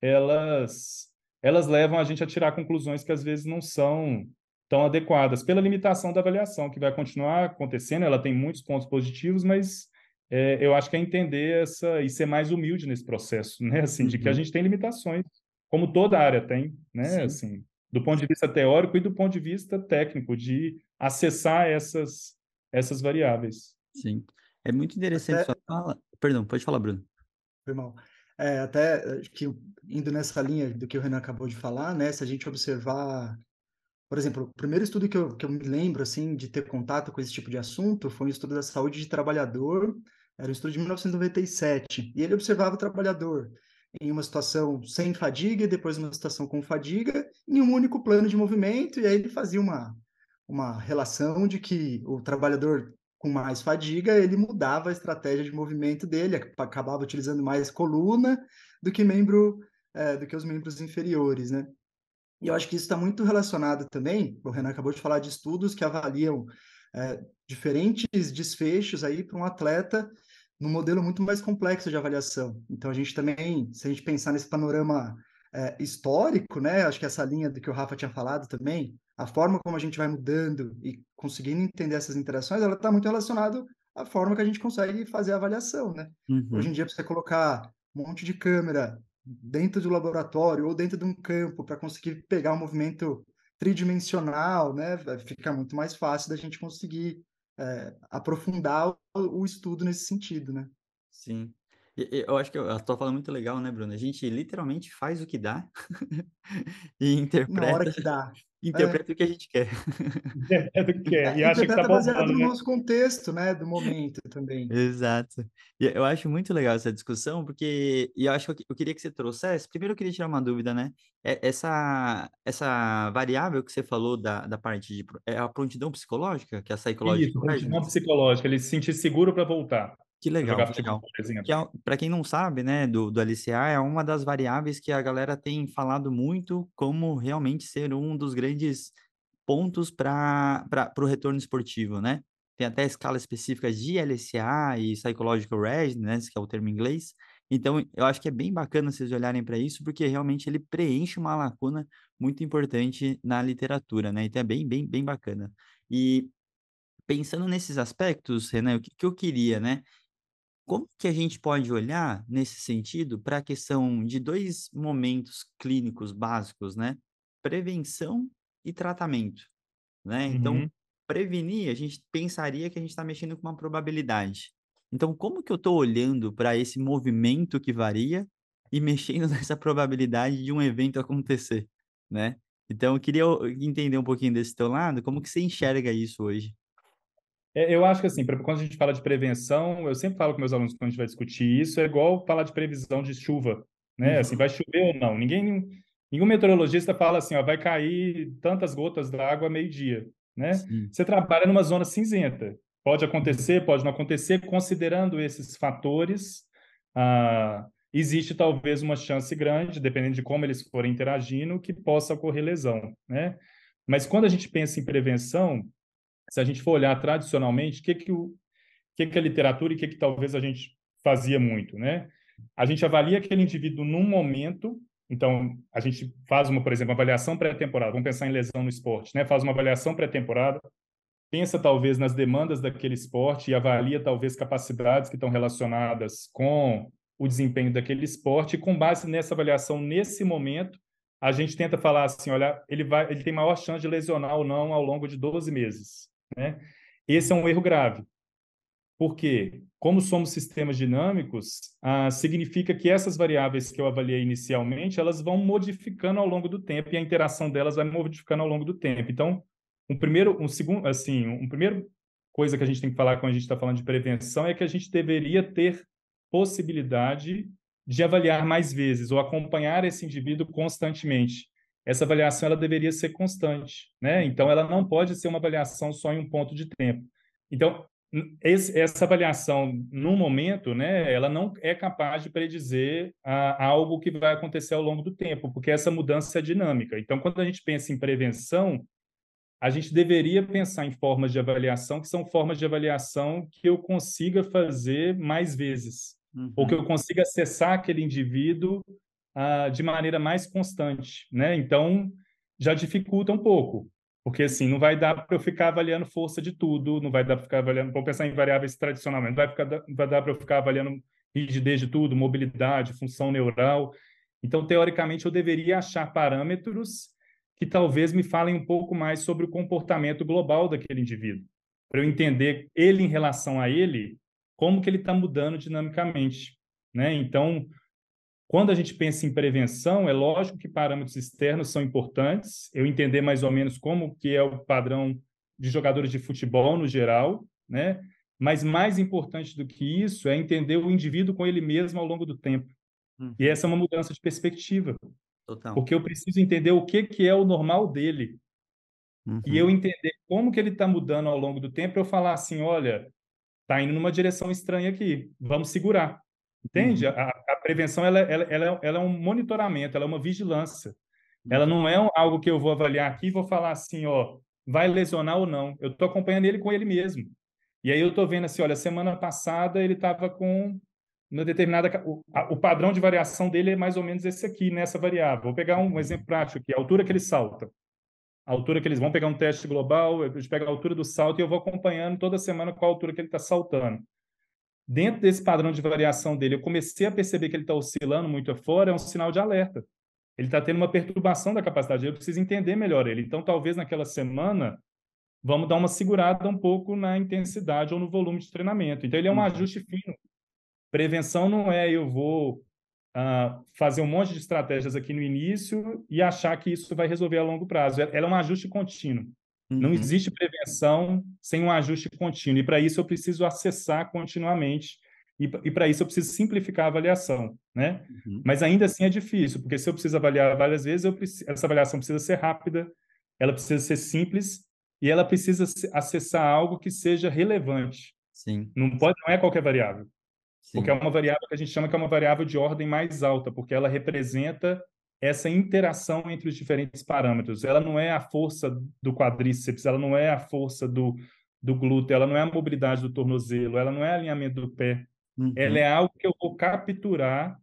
elas elas levam a gente a tirar conclusões que às vezes não são tão adequadas pela limitação da avaliação que vai continuar acontecendo. Ela tem muitos pontos positivos, mas é, eu acho que é entender essa e ser mais humilde nesse processo, né? Assim, de que a uhum. gente tem limitações, como toda área tem, né? Sim. Assim, do ponto de vista teórico e do ponto de vista técnico, de acessar essas essas variáveis. Sim, é muito interessante até... sua fala. Perdão, pode falar, Bruno. Foi mal. É, até que indo nessa linha do que o Renan acabou de falar, né? Se a gente observar por exemplo, o primeiro estudo que eu, que eu me lembro, assim, de ter contato com esse tipo de assunto foi um estudo da saúde de trabalhador era um estudo de 1997, e ele observava o trabalhador em uma situação sem fadiga, depois uma situação com fadiga, em um único plano de movimento, e aí ele fazia uma, uma relação de que o trabalhador com mais fadiga, ele mudava a estratégia de movimento dele, acabava utilizando mais coluna do que membro, é, do que os membros inferiores, né? E eu acho que isso está muito relacionado também, o Renan acabou de falar de estudos que avaliam é, diferentes desfechos aí para um atleta num modelo muito mais complexo de avaliação. Então, a gente também, se a gente pensar nesse panorama é, histórico, né, acho que essa linha do que o Rafa tinha falado também, a forma como a gente vai mudando e conseguindo entender essas interações, ela está muito relacionada à forma que a gente consegue fazer a avaliação, né? Uhum. Hoje em dia, para você colocar um monte de câmera dentro do laboratório ou dentro de um campo para conseguir pegar um movimento tridimensional, né, fica muito mais fácil da gente conseguir é, aprofundar o, o, estudo nesse sentido, né? Sim. Eu acho que a tua fala é muito legal, né, Bruno? A gente literalmente faz o que dá e interpreta. Na hora que dá. Interpreta é. o que a gente quer. Interpreta o que quer. E acha que tá baseado no né? nosso contexto, né? Do momento também. Exato. E eu acho muito legal essa discussão, porque e eu acho que eu queria que você trouxesse. Primeiro, eu queria tirar uma dúvida, né? Essa, essa variável que você falou da, da parte de. É a prontidão psicológica, que é a psychological Isso, prontidão psicológica, ele se sentir seguro para voltar. Que legal, que legal. Que é, para quem não sabe, né, do, do LCA, é uma das variáveis que a galera tem falado muito como realmente ser um dos grandes pontos para o retorno esportivo, né? Tem até escala específica de LCA e Psychological Readiness, que é o termo em inglês. Então, eu acho que é bem bacana vocês olharem para isso, porque realmente ele preenche uma lacuna muito importante na literatura, né? Então, é bem, bem, bem bacana. E pensando nesses aspectos, Renan, o que, que eu queria, né? Como que a gente pode olhar, nesse sentido, para a questão de dois momentos clínicos básicos, né? Prevenção e tratamento, né? Então, Uhum. prevenir, a gente pensaria que a gente está mexendo com uma probabilidade. Então, como que eu estou olhando para esse movimento que varia e mexendo nessa probabilidade de um evento acontecer, né? Então, eu queria entender um pouquinho desse teu lado, como que você enxerga isso hoje? É, eu acho que assim, quando a gente fala de prevenção, eu sempre falo com meus alunos quando a gente vai discutir isso, é igual falar de previsão de chuva, né? Uhum. Assim, vai chover ou não. Ninguém, nenhum meteorologista fala assim, ó, vai cair tantas gotas d'água meio-dia, né? Sim. Você trabalha numa zona cinzenta. Pode acontecer, pode não acontecer. Considerando esses fatores, ah, existe talvez uma chance grande, dependendo de como eles forem interagindo, que possa ocorrer lesão, né? Mas quando a gente pensa em prevenção, se a gente for olhar tradicionalmente, o que que, o, que, que a literatura e o que, que talvez a gente fazia muito, né? A gente avalia aquele indivíduo num momento, então a gente faz uma, por exemplo, uma avaliação pré-temporada, vamos pensar em lesão no esporte, né? Faz uma avaliação pré-temporada, pensa talvez nas demandas daquele esporte e avalia talvez capacidades que estão relacionadas com o desempenho daquele esporte e com base nessa avaliação nesse momento, a gente tenta falar assim, olha, ele vai, ele tem maior chance de lesionar ou não ao longo de 12 meses. Né? Esse é um erro grave. Porque, como somos sistemas dinâmicos, ah, significa que essas variáveis que eu avaliei inicialmente, elas vão modificando ao longo do tempo e a interação delas vai modificando ao longo do tempo. Então, um primeiro, um segundo, assim, um primeiro coisa que a gente tem que falar quando a gente está falando de prevenção é que a gente deveria ter possibilidade de avaliar mais vezes ou acompanhar esse indivíduo constantemente essa avaliação ela deveria ser constante, né? Então ela não pode ser uma avaliação só em um ponto de tempo. Então esse, essa avaliação no momento, né? Ela não é capaz de predizer ah, algo que vai acontecer ao longo do tempo, porque essa mudança é dinâmica. Então quando a gente pensa em prevenção, a gente deveria pensar em formas de avaliação que são formas de avaliação que eu consiga fazer mais vezes, uhum. ou que eu consiga acessar aquele indivíduo uh, de maneira mais constante, né? Então já dificulta um pouco, porque assim não vai dar para eu ficar avaliando força de tudo, não vai dar para ficar avaliando, vamos pensar em variáveis tradicionalmente, não vai, ficar, vai dar para eu ficar avaliando rigidez de tudo, mobilidade, função neural. Então, teoricamente, eu deveria achar parâmetros que talvez me falem um pouco mais sobre o comportamento global daquele indivíduo, para eu entender ele em relação a ele, como que ele está mudando dinamicamente, né? Então, quando a gente pensa em prevenção, é lógico que parâmetros externos são importantes. Eu entender mais ou menos como que é o padrão de jogadores de futebol no geral, né? Mas mais importante do que isso é entender o indivíduo com ele mesmo ao longo do tempo. Uhum. E essa é uma mudança de perspectiva. Total. Porque eu preciso entender o que, que é o normal dele. Uhum. E eu entender como que ele está mudando ao longo do tempo, eu falar assim, olha, está indo numa direção estranha aqui, vamos segurar. Entende? Uhum. A, a, prevenção ela, ela, ela, ela, é um monitoramento, ela é uma vigilância. Ela não é algo que eu vou avaliar aqui e vou falar assim, ó, vai lesionar ou não. Eu estou acompanhando ele com ele mesmo. E aí eu estou vendo assim, olha, semana passada ele estava com uma determinada... O, a, o, padrão de variação dele é mais ou menos esse aqui, nessa variável. Vou pegar um, um exemplo prático aqui, a altura que ele salta. A altura que eles vão pegar um teste global, eu pego a altura do salto e eu vou acompanhando toda semana qual a altura que ele está saltando dentro desse padrão de variação dele, eu comecei a perceber que ele está oscilando muito afora, é um sinal de alerta. Ele está tendo uma perturbação da capacidade, eu preciso entender melhor ele. Então, talvez naquela semana, vamos dar uma segurada um pouco na intensidade ou no volume de treinamento. Então, ele é um uhum. ajuste fino. Prevenção não é eu vou uh, fazer um monte de estratégias aqui no início e achar que isso vai resolver a longo prazo. Ela é um ajuste contínuo. Uhum. Não existe prevenção sem um ajuste contínuo. E para isso eu preciso acessar continuamente. E, e para isso eu preciso simplificar a avaliação, né? Uhum. Mas ainda assim é difícil, porque se eu preciso avaliar várias vezes, eu preciso, essa avaliação precisa ser rápida, ela precisa ser simples e ela precisa acessar algo que seja relevante. Sim. Não pode, não é qualquer variável. Sim. Porque é uma variável que a gente chama que é uma variável de ordem mais alta, porque ela representa essa interação entre os diferentes parâmetros. Ela não é a força do quadríceps, ela não é a força do, do glúteo, ela não é a mobilidade do tornozelo, ela não é alinhamento do pé. Uhum. Ela é algo que eu vou capturar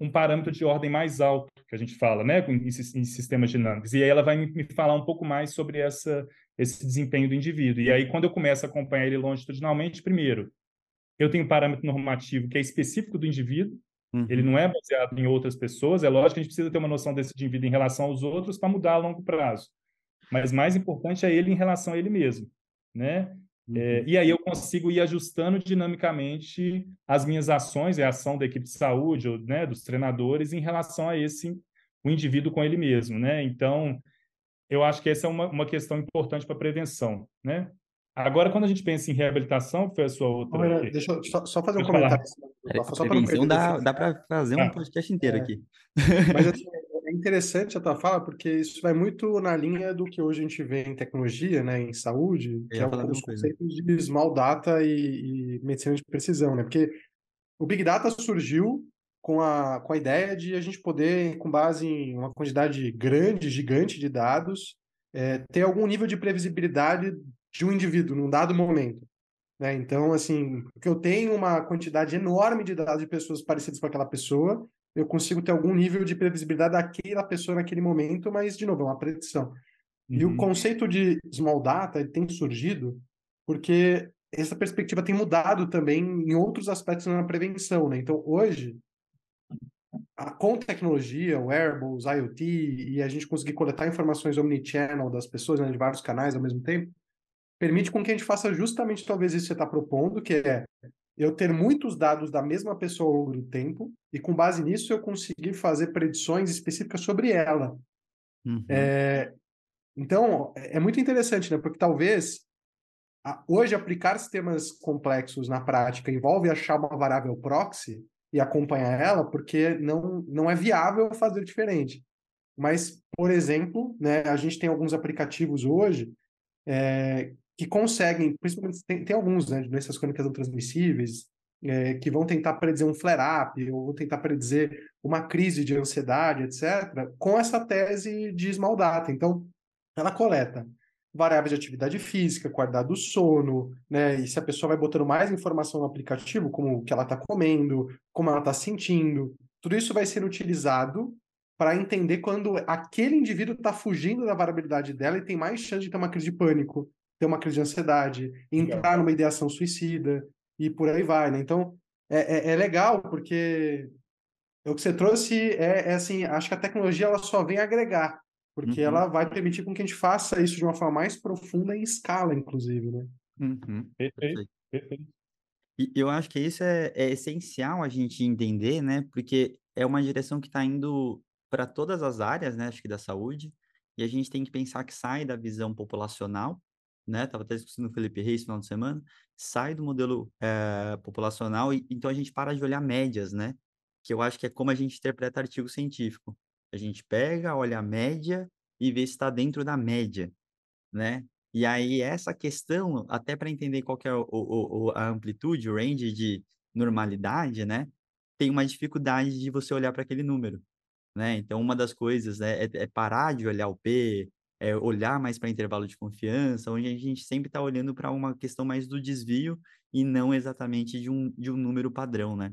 um parâmetro de ordem mais alto, que a gente fala, né, em, em sistemas dinâmicos. E aí ela vai me falar um pouco mais sobre essa, esse desempenho do indivíduo. E aí, quando eu começo a acompanhar ele longitudinalmente, primeiro, eu tenho um parâmetro normativo que é específico do indivíduo, uhum. ele não é baseado em outras pessoas. É lógico que a gente precisa ter uma noção desse indivíduo em relação aos outros para mudar a longo prazo. Mas mais importante é ele em relação a ele mesmo, né? É, uhum. É, e aí eu consigo ir ajustando dinamicamente as minhas ações, é a ação da equipe de saúde, ou, né, dos treinadores, em relação a esse o indivíduo com ele mesmo, né? Então, eu acho que essa é uma, uma questão importante para prevenção, né? Agora, quando a gente pensa em reabilitação, foi a sua outra. Olha, deixa eu só, só fazer um comentário. Só prevenção dá, dá para fazer um ah. podcast inteiro é. aqui. Mas assim, é interessante a tua fala, porque isso vai muito na linha do que hoje a gente vê em tecnologia, né, em saúde, que é os conceitos de small data e, e medicina de precisão, né? Porque o Big Data surgiu com a, com a ideia de a gente poder, com base em uma quantidade grande, gigante de dados, é, ter algum nível de previsibilidade de um indivíduo num dado momento. Né? Então, assim, porque eu tenho uma quantidade enorme de dados de pessoas parecidas com aquela pessoa, eu consigo ter algum nível de previsibilidade daquela pessoa naquele momento, mas, de novo, é uma predição. Uhum. E o uhum. conceito de small data tem surgido porque essa perspectiva tem mudado também em outros aspectos na prevenção. Né? Então, hoje, a, com tecnologia, wearables, IoT, e a gente conseguir coletar informações omnichannel das pessoas né, de vários canais ao mesmo tempo, permite com que a gente faça justamente talvez isso que você está propondo, que é eu ter muitos dados da mesma pessoa ao longo do tempo, e com base nisso eu conseguir fazer predições específicas sobre ela. Uhum. É, então, é muito interessante, né? Porque talvez hoje aplicar sistemas complexos na prática envolve achar uma variável proxy e acompanhar ela, porque não, não é viável fazer diferente. Mas, por exemplo, né, a gente tem alguns aplicativos hoje é, que conseguem, principalmente tem, tem alguns, né, doenças crônicas não transmissíveis, é, que vão tentar predizer um flare-up, ou vão tentar predizer uma crise de ansiedade, etc., com essa tese de small data. Então, ela coleta variáveis de atividade física, qualidade do sono, né? E se a pessoa vai botando mais informação no aplicativo, como o que ela está comendo, como ela está sentindo, tudo isso vai ser utilizado para entender quando aquele indivíduo está fugindo da variabilidade dela e tem mais chance de ter uma crise de pânico, ter uma crise de ansiedade, entrar numa ideação suicida e por aí vai, né? Então, é, é, é legal porque o que você trouxe é, é, assim, acho que a tecnologia ela só vem agregar, porque uhum. ela vai permitir com que a gente faça isso de uma forma mais profunda em escala, inclusive, né? Uhum. Perfeito. Perfeito. E eu acho que isso é, é essencial a gente entender, né? Porque é uma direção que está indo para todas as áreas, né? Acho que da saúde, e a gente tem que pensar que sai da visão populacional né? Tava até discutindo com o Felipe Reis no final de semana, sai do modelo é, populacional e então a gente para de olhar médias, né? Que eu acho que é como a gente interpreta artigo científico. A gente pega, olha a média e vê se está dentro da média, né? E aí essa questão, até para entender qual é o, o, a amplitude, o range de normalidade, né? Tem uma dificuldade de você olhar para aquele número, né? Então uma das coisas né, é, é parar de olhar o P, é, olhar mais para intervalo de confiança, onde a gente sempre está olhando para uma questão mais do desvio e não exatamente de um, de um número padrão, né?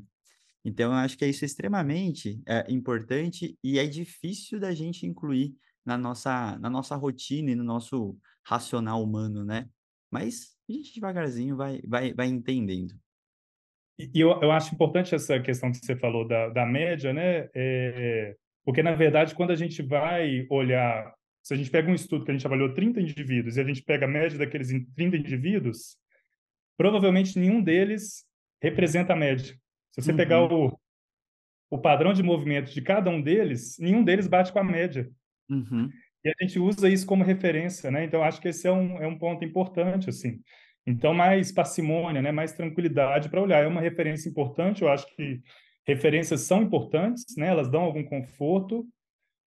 Então, eu acho que é isso extremamente é, importante e é difícil da gente incluir na nossa, na nossa rotina e no nosso racional humano, né? Mas a gente devagarzinho vai, vai, vai entendendo. E eu, eu acho importante essa questão que você falou da, da média, né? É, porque, na verdade, quando a gente vai olhar se a gente pega um estudo que a gente avaliou 30 indivíduos e a gente pega a média daqueles 30 indivíduos, provavelmente nenhum deles representa a média. Se você uhum. pegar o, o padrão de movimento de cada um deles, nenhum deles bate com a média. Uhum. E a gente usa isso como referência, né? Então, acho que esse é um, é um ponto importante, assim. Então, mais parcimônia, né? mais tranquilidade para olhar. É uma referência importante, eu acho que referências são importantes, né? Elas dão algum conforto,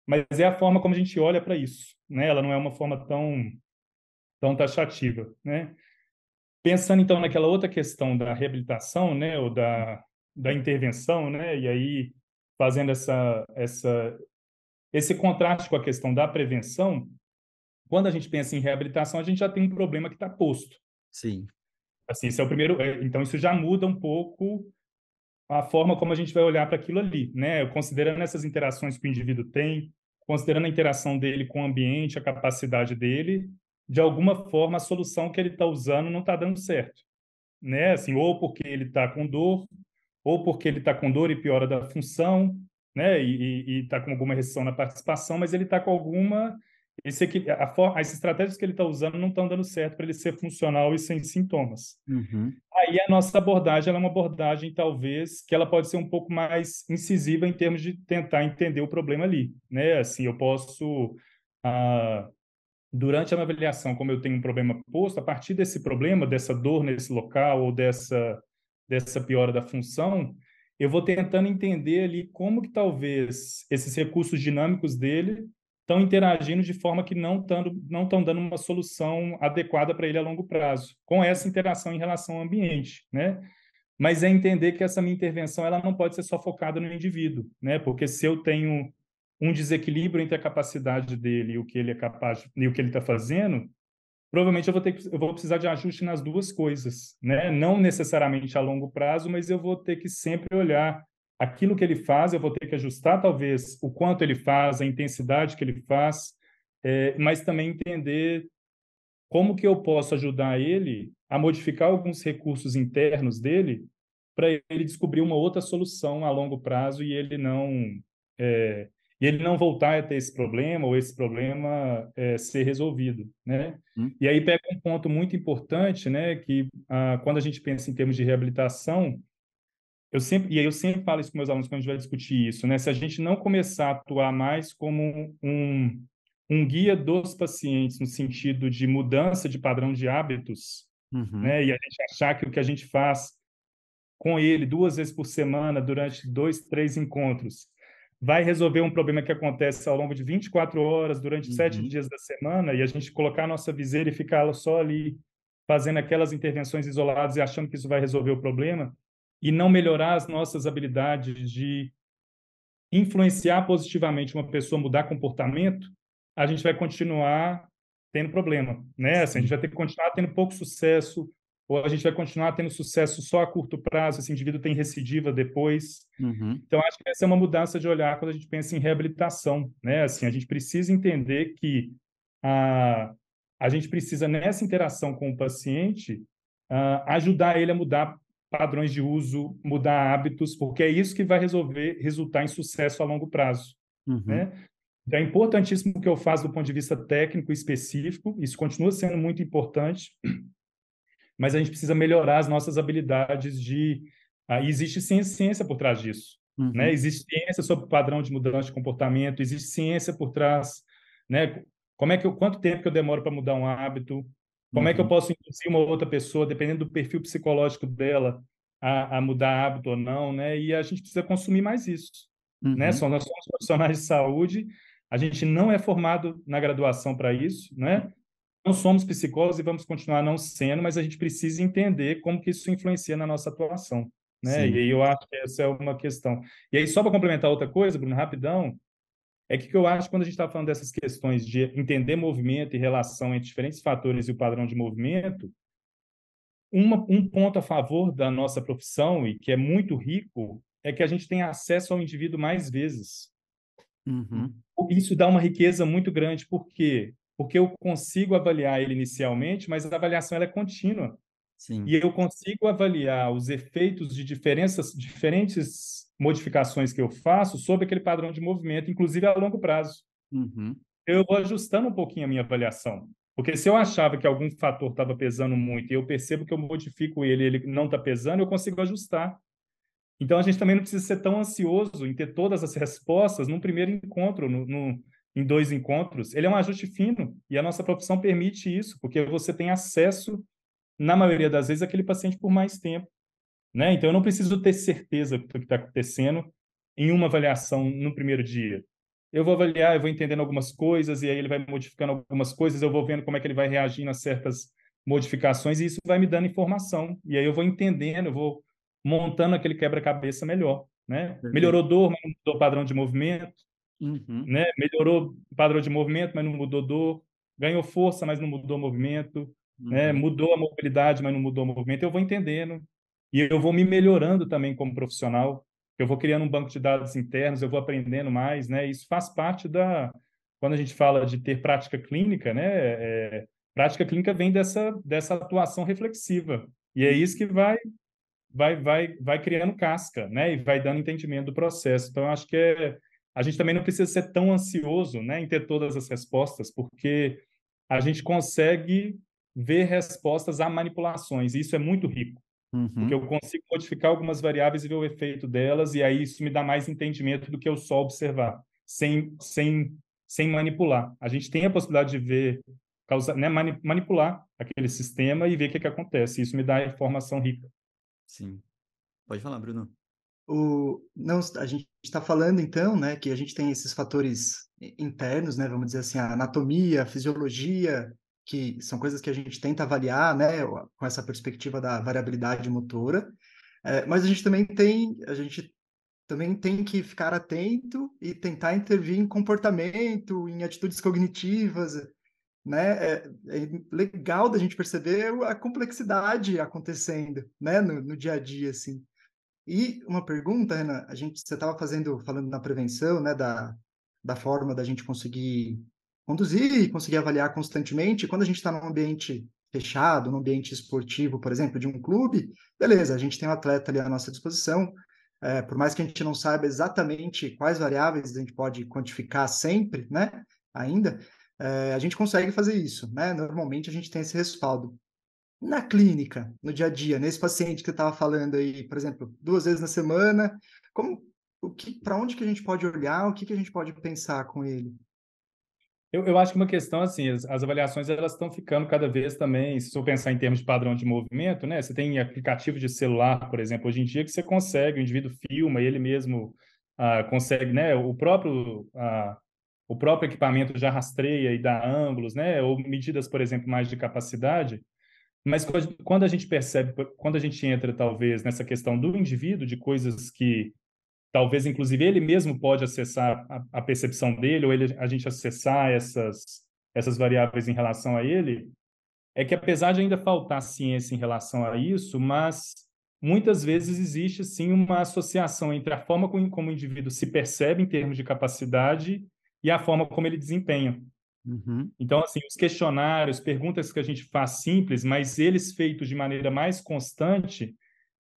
mas é a forma como a gente olha para isso, né? Ela não é uma forma tão tão taxativa, né? Pensando então naquela outra questão da reabilitação, né, ou da da intervenção, né? E aí fazendo essa essa esse contraste com a questão da prevenção, quando a gente pensa em reabilitação, a gente já tem um problema que está posto. Sim. Assim, esse é o primeiro. É, então, isso já muda um pouco a forma como a gente vai olhar para aquilo ali, né? Considerando essas interações que o indivíduo tem, considerando a interação dele com o ambiente, a capacidade dele, de alguma forma a solução que ele está usando não está dando certo, né? Assim, ou porque ele está com dor, ou porque ele está com dor e piora da função, né? E está com alguma restrição na participação, mas ele está com alguma esse aqui, a, as estratégias que ele está usando não estão dando certo para ele ser funcional e sem sintomas. Uhum. Aí a nossa abordagem é uma abordagem, talvez, que ela pode ser um pouco mais incisiva em termos de tentar entender o problema ali. Né? Assim, eu posso, ah, durante a avaliação, como eu tenho um problema posto, a partir desse problema, dessa dor nesse local ou dessa, dessa piora da função, eu vou tentando entender ali como que talvez esses recursos dinâmicos dele estão interagindo de forma que não estão não dando uma solução adequada para ele a longo prazo, com essa interação em relação ao ambiente, né? Mas é entender que essa minha intervenção ela não pode ser só focada no indivíduo, né? Porque se eu tenho um desequilíbrio entre a capacidade dele e o que ele é capaz e o que ele está fazendo, provavelmente eu vou ter que, eu vou precisar de ajuste nas duas coisas, né? Não necessariamente a longo prazo, mas eu vou ter que sempre olhar aquilo que ele faz, eu vou ter que ajustar talvez o quanto ele faz, a intensidade que ele faz, é, mas também entender como que eu posso ajudar ele a modificar alguns recursos internos dele para ele descobrir uma outra solução a longo prazo e ele não é, e ele não voltar a ter esse problema ou esse problema é, ser resolvido, né? Hum. E aí pega um ponto muito importante, né? Que ah, quando a gente pensa em termos de reabilitação, eu sempre, e aí eu sempre falo isso com meus alunos quando a gente vai discutir isso, né? Se a gente não começar a atuar mais como um, um guia dos pacientes no sentido de mudança de padrão de hábitos, uhum. né? E a gente achar que o que a gente faz com ele duas vezes por semana durante dois, três encontros vai resolver um problema que acontece ao longo de 24 horas durante uhum. sete dias da semana e a gente colocar a nossa viseira e ficar só ali fazendo aquelas intervenções isoladas e achando que isso vai resolver o problema, e não melhorar as nossas habilidades de influenciar positivamente uma pessoa mudar comportamento, a gente vai continuar tendo problema, né? Assim, a gente vai ter que continuar tendo pouco sucesso, ou a gente vai continuar tendo sucesso só a curto prazo, esse indivíduo tem recidiva depois. Uhum. Então, acho que essa é uma mudança de olhar quando a gente pensa em reabilitação, né? Assim, a gente precisa entender que a, a gente precisa, nessa interação com o paciente, uh, ajudar ele a mudar padrões de uso, mudar hábitos, porque é isso que vai resolver, resultar em sucesso a longo prazo. Uhum. Né? Então, é importantíssimo o que eu faço do ponto de vista técnico específico, isso continua sendo muito importante, mas a gente precisa melhorar as nossas habilidades de... Ah, existe ciência por trás disso. Uhum. Né? Existe ciência sobre o padrão de mudança de comportamento, existe ciência por trás, né? Como é que eu, quanto tempo que eu demoro para mudar um hábito? Como uhum. é que eu uhum. posso induzir uma outra pessoa, dependendo do perfil psicológico dela, a, a, mudar hábito ou não, né? E a gente precisa consumir mais isso, né? uhum. né? São, nós somos profissionais de saúde, a gente não é formado na graduação para isso, né? Não somos psicólogos e vamos continuar não sendo, mas a gente precisa entender como que isso influencia na nossa atuação, né? Sim. E aí eu acho que essa é uma questão. E aí, só para complementar outra coisa, Bruno, rapidão, é que eu acho quando a gente está falando dessas questões de entender movimento e relação entre diferentes fatores e o padrão de movimento, uma, um ponto a favor da nossa profissão e que é muito rico é que a gente tem acesso ao indivíduo mais vezes. Uhum. Isso dá uma riqueza muito grande, por quê? Porque eu consigo avaliar ele inicialmente, mas a avaliação é contínua. Sim. E eu consigo avaliar os efeitos de diferenças, diferentes modificações que eu faço sobre aquele padrão de movimento, inclusive a longo prazo. Uhum. Eu vou ajustando um pouquinho a minha avaliação. Porque se eu achava que algum fator estava pesando muito e eu percebo que eu modifico ele ele não está pesando, eu consigo ajustar. Então, a gente também não precisa ser tão ansioso em ter todas as respostas num primeiro encontro, no, no, em dois encontros. Ele é um ajuste fino e a nossa profissão permite isso, porque você tem acesso, na maioria das vezes, àquele paciente por mais tempo. Né? Então, eu não preciso ter certeza do que está acontecendo em uma avaliação no primeiro dia. Eu vou avaliar, eu vou entendendo algumas coisas, e aí ele vai modificando algumas coisas, eu vou vendo como é que ele vai reagindo a certas modificações, e isso vai me dando informação. E aí eu vou entendendo, eu vou montando aquele quebra-cabeça melhor. Né? Melhorou dor, mas não mudou padrão de movimento. Uhum. Né? Melhorou padrão de movimento, mas não mudou dor. Ganhou força, mas não mudou movimento. Né? Uhum. Né? Mudou a mobilidade, mas não mudou o movimento. Eu vou entendendo. E eu vou me melhorando também como profissional. Eu vou criando um banco de dados internos, eu vou aprendendo mais, né? Isso faz parte da quando a gente fala de ter prática clínica, né? É, prática clínica vem dessa dessa atuação reflexiva e é isso que vai vai vai vai criando casca, né? E vai dando entendimento do processo. Então acho que é, a gente também não precisa ser tão ansioso, né, em ter todas as respostas, porque a gente consegue ver respostas a manipulações. E isso é muito rico. Uhum. Porque eu consigo modificar algumas variáveis e ver o efeito delas, e aí isso me dá mais entendimento do que eu só observar, sem, sem, sem manipular. A gente tem a possibilidade de ver, causar, né, manipular aquele sistema e ver o que, que acontece. Isso me dá informação rica. Sim. Pode falar, Bruno. O, não, a gente está falando então, né, que a gente tem esses fatores internos, né, vamos dizer assim, a anatomia, a fisiologia, que são coisas que a gente tenta avaliar, né, com essa perspectiva da variabilidade motora, é, mas a gente também tem, a gente também tem que ficar atento e tentar intervir em comportamento, em atitudes cognitivas, né? É, é legal da gente perceber a complexidade acontecendo, né, no, no dia a dia, assim. E uma pergunta, Ana, a gente, você estava fazendo, falando na prevenção, né, da, da forma da gente conseguir conduzir e conseguir avaliar constantemente. Quando a gente está num ambiente fechado, num ambiente esportivo, por exemplo, de um clube, beleza, a gente tem um atleta ali à nossa disposição. É, por mais que a gente não saiba exatamente quais variáveis a gente pode quantificar sempre, né, ainda, é, a gente consegue fazer isso, né? Normalmente a gente tem esse respaldo. Na clínica, no dia a dia, nesse paciente que você estava falando aí, por exemplo, duas vezes na semana, como, o que, para onde que a gente pode olhar, o que, que a gente pode pensar com ele? Eu, eu acho que uma questão, assim, as, as avaliações elas estão ficando cada vez também, se eu pensar em termos de padrão de movimento, né? Você tem aplicativo de celular, por exemplo, hoje em dia que você consegue, o indivíduo filma, ele mesmo ah, consegue, né? O próprio, ah, o próprio equipamento já rastreia e dá ângulos, né? Ou medidas, por exemplo, mais de capacidade. Mas quando a gente percebe, quando a gente entra, talvez, nessa questão do indivíduo, de coisas que talvez inclusive ele mesmo pode acessar a, a percepção dele ou ele, a gente acessar essas essas variáveis em relação a ele, é que apesar de ainda faltar ciência em relação a isso, mas muitas vezes existe sim uma associação entre a forma como, como o indivíduo se percebe em termos de capacidade e a forma como ele desempenha. Uhum. Então, assim, os questionários, perguntas que a gente faz simples, mas eles feitos de maneira mais constante,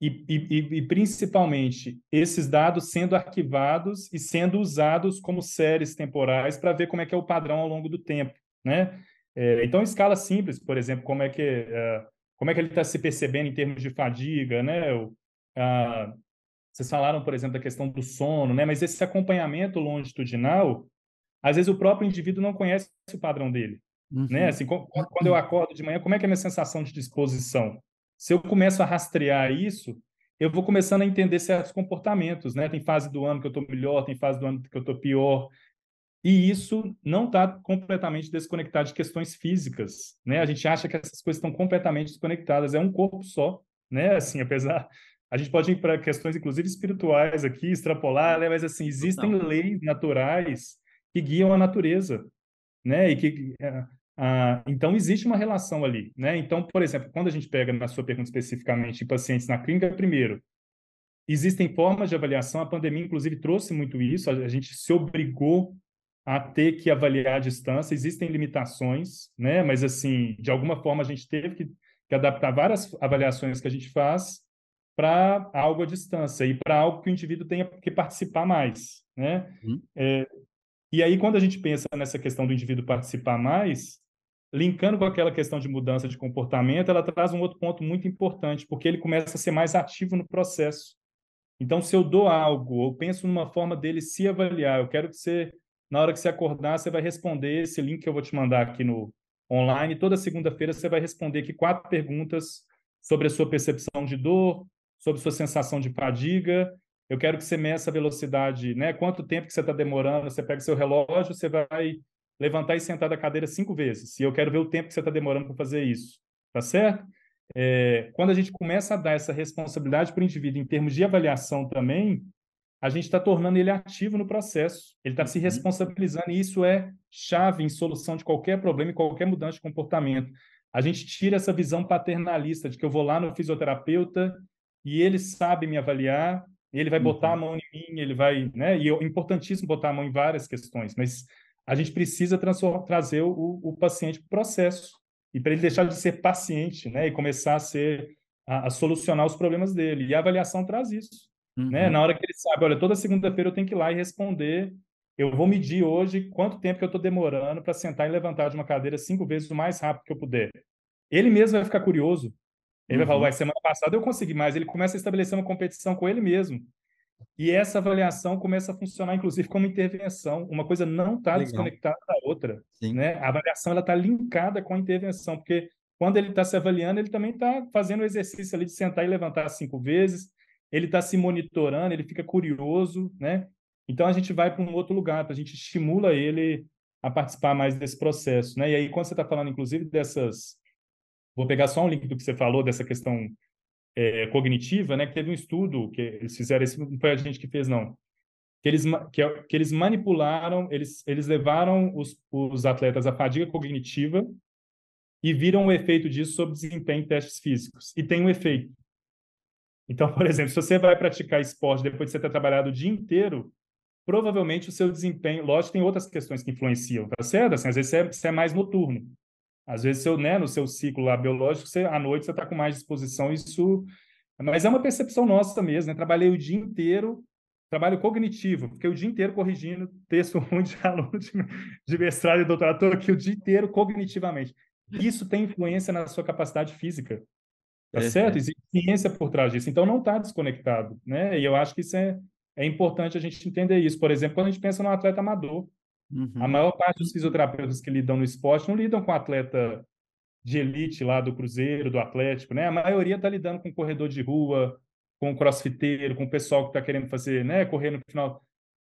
e, e, e, principalmente esses dados sendo arquivados e sendo usados como séries temporais para ver como é que é o padrão ao longo do tempo, né? É, então, escala simples, por exemplo, como é que é, como é que ele está se percebendo em termos de fadiga, né? O, a, vocês falaram, por exemplo, da questão do sono, né? Mas esse acompanhamento longitudinal, às vezes o próprio indivíduo não conhece o padrão dele, né? uhum. né? Assim, quando eu acordo de manhã, como é que é a minha sensação de disposição? Se eu começo a rastrear isso, eu vou começando a entender certos comportamentos, né? Tem fase do ano que eu estou melhor, tem fase do ano que eu estou pior. E isso não está completamente desconectado de questões físicas, né? A gente acha que essas coisas estão completamente desconectadas. É um corpo só, né? Assim, apesar a gente pode ir para questões inclusive espirituais aqui, extrapolar, né? mas assim existem leis naturais que guiam a natureza, né? E que é, ah, então, existe uma relação ali. Né? Então, por exemplo, quando a gente pega na sua pergunta especificamente pacientes na clínica, primeiro, existem formas de avaliação, a pandemia, inclusive, trouxe muito isso, a gente se obrigou a ter que avaliar a distância, existem limitações, né? mas, assim, de alguma forma, a gente teve que, que adaptar várias avaliações que a gente faz para algo à distância e para algo que o indivíduo tenha que participar mais. Né? Uhum. É, e aí, quando a gente pensa nessa questão do indivíduo participar mais, linkando com aquela questão de mudança de comportamento, ela traz um outro ponto muito importante, porque ele começa a ser mais ativo no processo. Então, se eu dou algo, eu penso numa forma dele se avaliar, eu quero que você, na hora que você acordar, você vai responder esse link que eu vou te mandar aqui no online. Toda segunda-feira você vai responder aqui quatro perguntas sobre a sua percepção de dor, sobre sua sensação de fadiga. Eu quero que você meça a velocidade, né? Quanto tempo que você está demorando? Você pega seu relógio, você vai levantar e sentar da cadeira cinco vezes. E eu quero ver o tempo que você está demorando para fazer isso, tá certo? É, quando a gente começa a dar essa responsabilidade para o indivíduo em termos de avaliação também, a gente está tornando ele ativo no processo. Ele está se uhum. responsabilizando e isso é chave em solução de qualquer problema e qualquer mudança de comportamento. A gente tira essa visão paternalista de que eu vou lá no fisioterapeuta e ele sabe me avaliar, ele vai botar a uhum. mão em mim, ele vai, né? E é importantíssimo botar a mão em várias questões, mas a gente precisa trazer o, o paciente para o processo e para ele deixar de ser paciente, né? E começar a ser a, a solucionar os problemas dele. E a avaliação traz isso, né? uhum. né? Na hora que ele sabe, olha, toda segunda-feira eu tenho que ir lá e responder. Eu vou medir hoje quanto tempo que eu estou demorando para sentar e levantar de uma cadeira cinco vezes o mais rápido que eu puder. Ele mesmo vai ficar curioso. Ele uhum. vai falar, uhum. semana passada eu consegui mais. Ele começa a estabelecer uma competição com ele mesmo. E essa avaliação começa a funcionar, inclusive, como intervenção. Uma coisa não está desconectada da outra. Né? A avaliação está linkada com a intervenção, porque quando ele está se avaliando, ele também está fazendo o exercício ali de sentar e levantar cinco vezes, ele está se monitorando, ele fica curioso, né? Então a gente vai para um outro lugar, a gente estimula ele a participar mais desse processo, né? E aí quando você está falando, inclusive, dessas, vou pegar só um link do que você falou dessa questão é, cognitiva, né? Que teve um estudo que eles fizeram, esse não foi a gente que fez, não. Que eles, que, é, que eles manipularam, eles, eles levaram os, os atletas à fadiga cognitiva e viram o efeito disso sobre desempenho em testes físicos. E tem um efeito. Então, por exemplo, se você vai praticar esporte depois de você ter trabalhado o dia inteiro, provavelmente o seu desempenho, lógico, tem outras questões que influenciam, tá certo? Assim, às vezes você é, você é mais noturno. Às vezes, seu, né, no seu ciclo lá biológico, você, à noite você está com mais disposição, isso... Mas é uma percepção nossa mesmo, né? Trabalhei o dia inteiro, trabalho cognitivo, fiquei o dia inteiro corrigindo texto ruim de aluno de, de mestrado e doutorado, estou aqui o dia inteiro cognitivamente. Isso tem influência na sua capacidade física, tá é, certo? Existe ciência por trás disso, então não está desconectado, né? E eu acho que isso é, é importante a gente entender isso. Por exemplo, quando a gente pensa no atleta amador, Uhum. A maior parte dos fisioterapeutas que lidam no esporte não lidam com atleta de elite lá do Cruzeiro, do Atlético, né? A maioria está lidando com corredor de rua, com crossfiteiro, com o pessoal que está querendo fazer, né? Correr no final.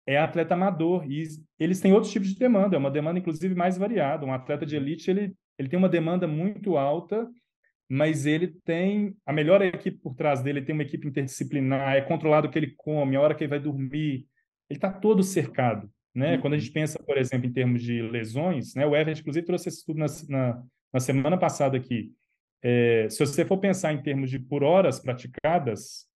É atleta amador e eles têm outros tipos de demanda, é uma demanda inclusive mais variada. Um atleta de elite ele, ele tem uma demanda muito alta, mas ele tem a melhor equipe por trás dele, ele tem uma equipe interdisciplinar, é controlado o que ele come, a hora que ele vai dormir, ele está todo cercado. Né? Uhum. Quando a gente pensa, por exemplo, em termos de lesões, né? o Everett, inclusive, trouxe esse estudo na, na, na semana passada aqui. É, se você for pensar em termos de por horas praticadas,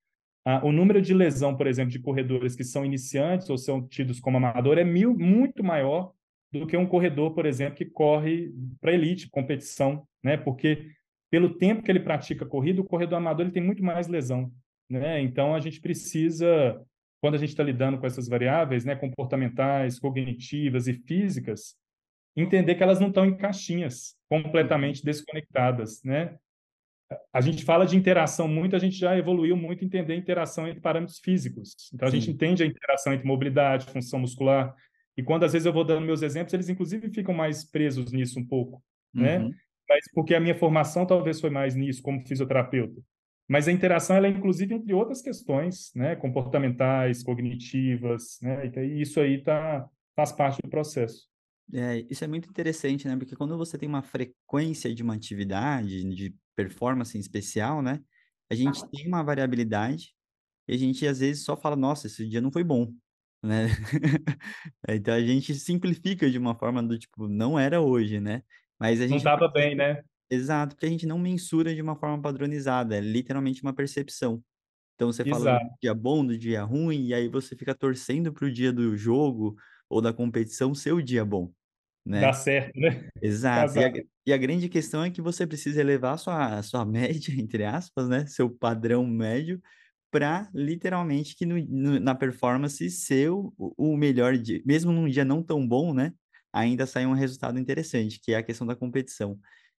a, o número de lesão, por exemplo, de corredores que são iniciantes ou são tidos como amador é mil, muito maior do que um corredor, por exemplo, que corre para elite, competição, né? Porque pelo tempo que ele pratica corrida, o corredor amador ele tem muito mais lesão, né? Então a gente precisa quando a gente está lidando com essas variáveis, né, comportamentais, cognitivas e físicas, entender que elas não estão em caixinhas completamente desconectadas, né? A gente fala de interação muito, a gente já evoluiu muito entender a interação entre parâmetros físicos. Então a Sim. gente entende a interação entre mobilidade, função muscular, e quando às vezes eu vou dando meus exemplos, eles inclusive ficam mais presos nisso um pouco, né? uhum. né? Mas porque a minha formação talvez foi mais nisso como fisioterapeuta. Mas a interação ela é inclusive entre outras questões, né, comportamentais, cognitivas, né, e isso aí tá, faz parte do processo. É, isso é muito interessante, né, porque quando você tem uma frequência de uma atividade, de performance em especial, né, a gente tem uma variabilidade e a gente às vezes só fala, nossa, esse dia não foi bom, né? então a gente simplifica de uma forma do tipo, não era hoje, né? Mas a gente não estava bem, né? Exato, porque a gente não mensura de uma forma padronizada, é literalmente uma percepção. Então você fala do dia bom, do dia ruim, e aí você fica torcendo para o dia do jogo ou da competição ser o dia bom, né? Dá certo, né? Exato. E a, e a grande questão é que você precisa elevar a sua, a sua média, entre aspas, né? Seu padrão médio, para literalmente que no, no, na performance ser o, o melhor dia, mesmo num dia não tão bom, né? Ainda sai um resultado interessante, que é a questão da competição.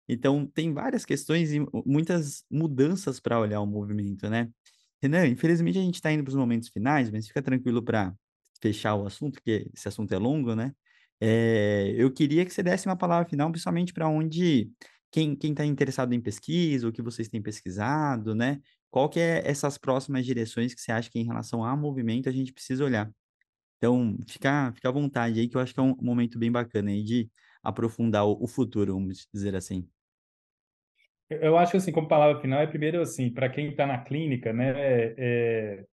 Então, tem várias questões e muitas mudanças para olhar o movimento, né? Renan, infelizmente a gente está indo para os momentos finais, mas fica tranquilo para fechar o assunto, porque esse assunto é longo, né? É, eu queria que você desse uma palavra final, principalmente para onde quem está interessado em pesquisa, o que vocês têm pesquisado, né? Qual que é essas próximas direções que você acha que em relação a movimento a gente precisa olhar? Então, fica, fica à vontade aí, que eu acho que é um momento bem bacana aí de aprofundar o, o futuro, vamos dizer assim. Eu acho que, assim, como palavra final, é primeiro, assim, para quem está na clínica, né, é,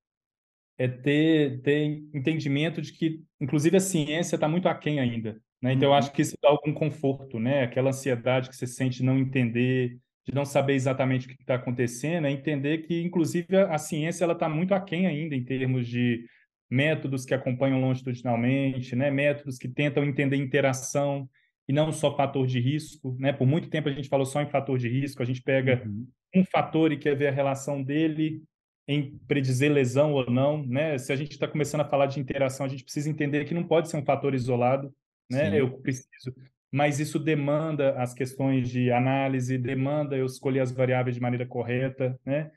é ter, ter entendimento de que, inclusive, a ciência está muito aquém ainda, né? Então, uhum. eu acho que isso dá algum conforto, né? Aquela ansiedade que você sente de não entender, de não saber exatamente o que está acontecendo, é entender que, inclusive, a, a ciência ela está muito aquém ainda em termos de métodos que acompanham longitudinalmente, né? Métodos que tentam entender interação e não só fator de risco, né? Por muito tempo a gente falou só em fator de risco, a gente pega uhum. um fator e quer ver a relação dele em predizer lesão ou não, né? Se a gente está começando a falar de interação, a gente precisa entender que não pode ser um fator isolado, né? Sim. Eu preciso, mas isso demanda as questões de análise, demanda eu escolher as variáveis de maneira correta, né?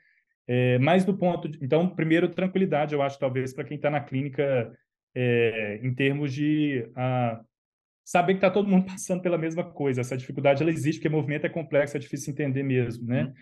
É, mas do ponto, de, então, primeiro tranquilidade, eu acho talvez para quem está na clínica é, em termos de a, saber que está todo mundo passando pela mesma coisa. Essa dificuldade ela existe, porque o movimento é complexo, é difícil entender mesmo, né? Uhum.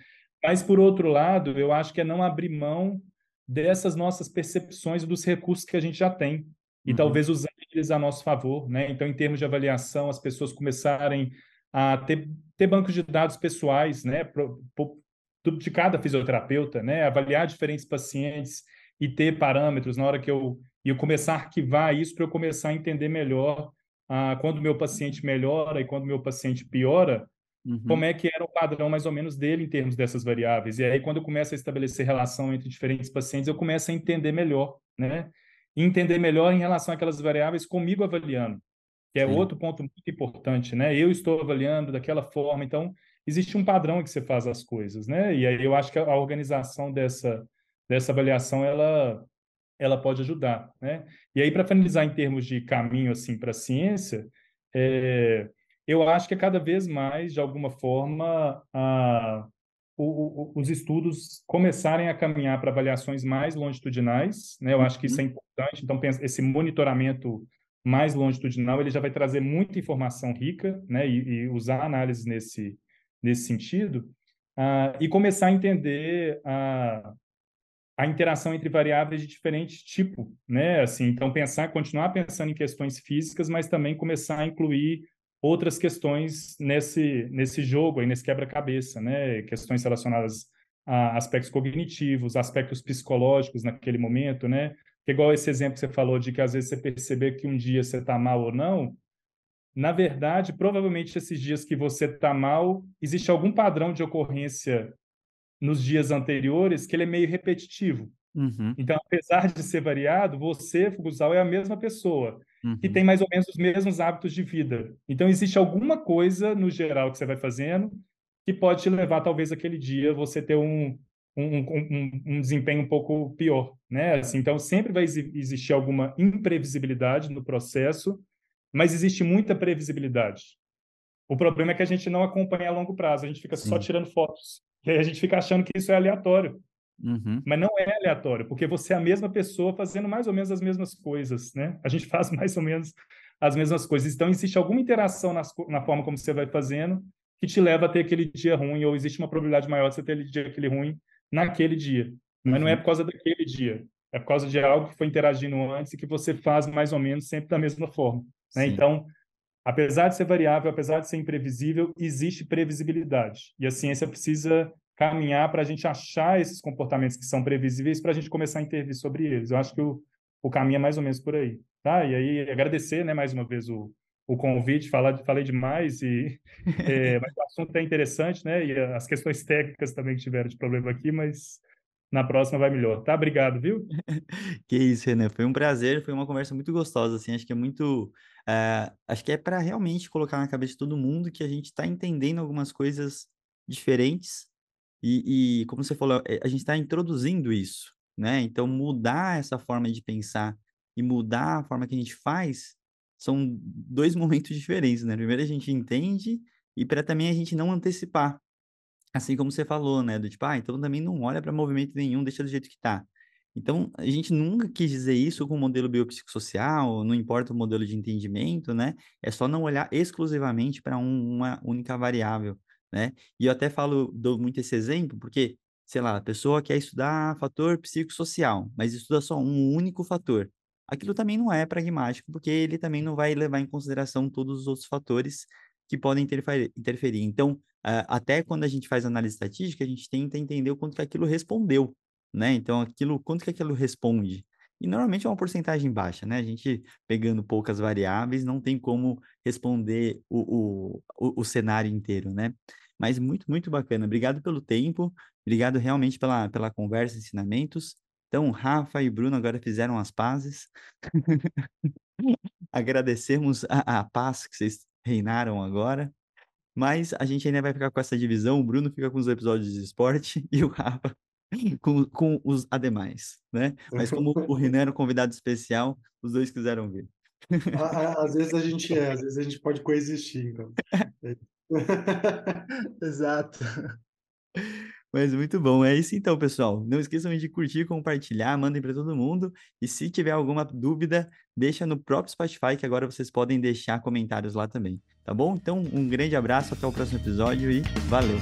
Mas, por outro lado, eu acho que é não abrir mão dessas nossas percepções dos recursos que a gente já tem e uhum. talvez usar eles a nosso favor, né? Então, em termos de avaliação, as pessoas começarem a ter, ter bancos de dados pessoais, né? Pro, pro, de cada fisioterapeuta, né? Avaliar diferentes pacientes e ter parâmetros na hora que eu e eu começar a arquivar isso para eu começar a entender melhor ah, quando o meu paciente melhora e quando o meu paciente piora, uhum. como é que era o padrão mais ou menos dele em termos dessas variáveis. E aí, quando eu começo a estabelecer relação entre diferentes pacientes, eu começo a entender melhor, né? E entender melhor em relação àquelas variáveis comigo avaliando, que é Sim. outro ponto muito importante, né? Eu estou avaliando daquela forma, então existe um padrão que você faz as coisas, né? E aí eu acho que a organização dessa dessa avaliação ela ela pode ajudar, né? E aí, para finalizar em termos de caminho, assim, para a ciência, é, eu acho que é cada vez mais, de alguma forma, a, o, o, os estudos começarem a caminhar para avaliações mais longitudinais, né? Eu acho que isso é uhum. importante. Então, esse monitoramento mais longitudinal, ele já vai trazer muita informação rica, né? E, e usar análises nesse, nesse sentido. Uh, e começar a entender uh, a interação entre variáveis de diferente tipo, né? Assim, então pensar, continuar pensando em questões físicas, mas também começar a incluir outras questões nesse nesse jogo aí, nesse quebra-cabeça, né? Questões relacionadas a aspectos cognitivos, aspectos psicológicos naquele momento, né? Que igual esse exemplo que você falou de que às vezes você perceber que um dia você está mal ou não, na verdade, provavelmente esses dias que você está mal, existe algum padrão de ocorrência nos dias anteriores que ele é meio repetitivo. Uhum. Então, apesar de ser variado, você, Fugusal, é a mesma pessoa, uhum. que tem mais ou menos os mesmos hábitos de vida. Então, existe alguma coisa, no geral, que você vai fazendo, que pode te levar, talvez, aquele dia, você ter um, um, um, um desempenho um pouco pior. Né? Assim, então, sempre vai existir alguma imprevisibilidade no processo, mas existe muita previsibilidade. O problema é que a gente não acompanha a longo prazo, a gente fica Sim. só tirando fotos. E aí a gente fica achando que isso é aleatório. Uhum. Mas não é aleatório, porque você é a mesma pessoa fazendo mais ou menos as mesmas coisas, né? A gente faz mais ou menos as mesmas coisas. Então, existe alguma interação nas, na forma como você vai fazendo que te leva a ter aquele dia ruim, ou existe uma probabilidade maior de você ter aquele dia aquele ruim naquele dia. Mas uhum. não é uhum. por causa daquele dia. É por causa de algo que foi interagindo antes e que você faz mais ou menos sempre da mesma forma. Né? Então, apesar de ser variável, apesar de ser imprevisível, existe previsibilidade. E a ciência precisa caminhar para a gente achar esses comportamentos que são previsíveis para a gente começar a intervir sobre eles. Eu acho que o, o caminho é mais ou menos por aí. Tá? E aí, agradecer né, mais uma vez o, o convite, falar, falei demais, e, é, mas o assunto é interessante, né? E as questões técnicas também que tiveram de problema aqui, mas na próxima vai melhor. Tá? Obrigado, viu? Que isso, Renan. Foi um prazer, foi uma conversa muito gostosa, assim, acho que é muito Uh, acho que é para realmente colocar na cabeça de todo mundo que a gente está entendendo algumas coisas diferentes e, e como você falou, é, a gente está introduzindo isso, né? Então, mudar essa forma de pensar e mudar a forma que a gente faz são dois momentos diferentes, né? Primeiro a gente entende e para também a gente não antecipar. Assim como você falou, né? Do tipo, ah, então também não olha para movimento nenhum, deixa do jeito que tá. Então, a gente nunca quis dizer isso com o modelo biopsicossocial, não importa o modelo de entendimento, né? É só não olhar exclusivamente para um, uma única variável, né? E eu até falo, dou muito esse exemplo, porque, sei lá, a pessoa quer estudar fator psicossocial, mas estuda só um único fator. Aquilo também não é pragmático, porque ele também não vai levar em consideração todos os outros fatores que podem interferir. Então, até quando a gente faz análise estatística, a gente tenta entender o quanto que aquilo respondeu, né? Então, aquilo, quanto que aquilo responde? E normalmente é uma porcentagem baixa, né? A gente pegando poucas variáveis não tem como responder o, o, o, cenário inteiro, né? Mas muito, muito bacana. Obrigado pelo tempo, obrigado realmente pela, pela conversa, ensinamentos. Então, Rafa e Bruno agora fizeram as pazes. Agradecemos a, a paz que vocês reinaram agora. Mas a gente ainda vai ficar com essa divisão. O Bruno fica com os episódios de esporte e o Rafa com, com os ademais, né? Mas como o Renan era um convidado especial, os dois quiseram vir. Às vezes a gente é, às vezes a gente pode coexistir, então. Exato. Mas muito bom. É isso então, pessoal. Não esqueçam de curtir, compartilhar, mandem para todo mundo. E se tiver alguma dúvida, deixa no próprio Spotify, que agora vocês podem deixar comentários lá também. Tá bom? Então, um grande abraço, até o próximo episódio e valeu!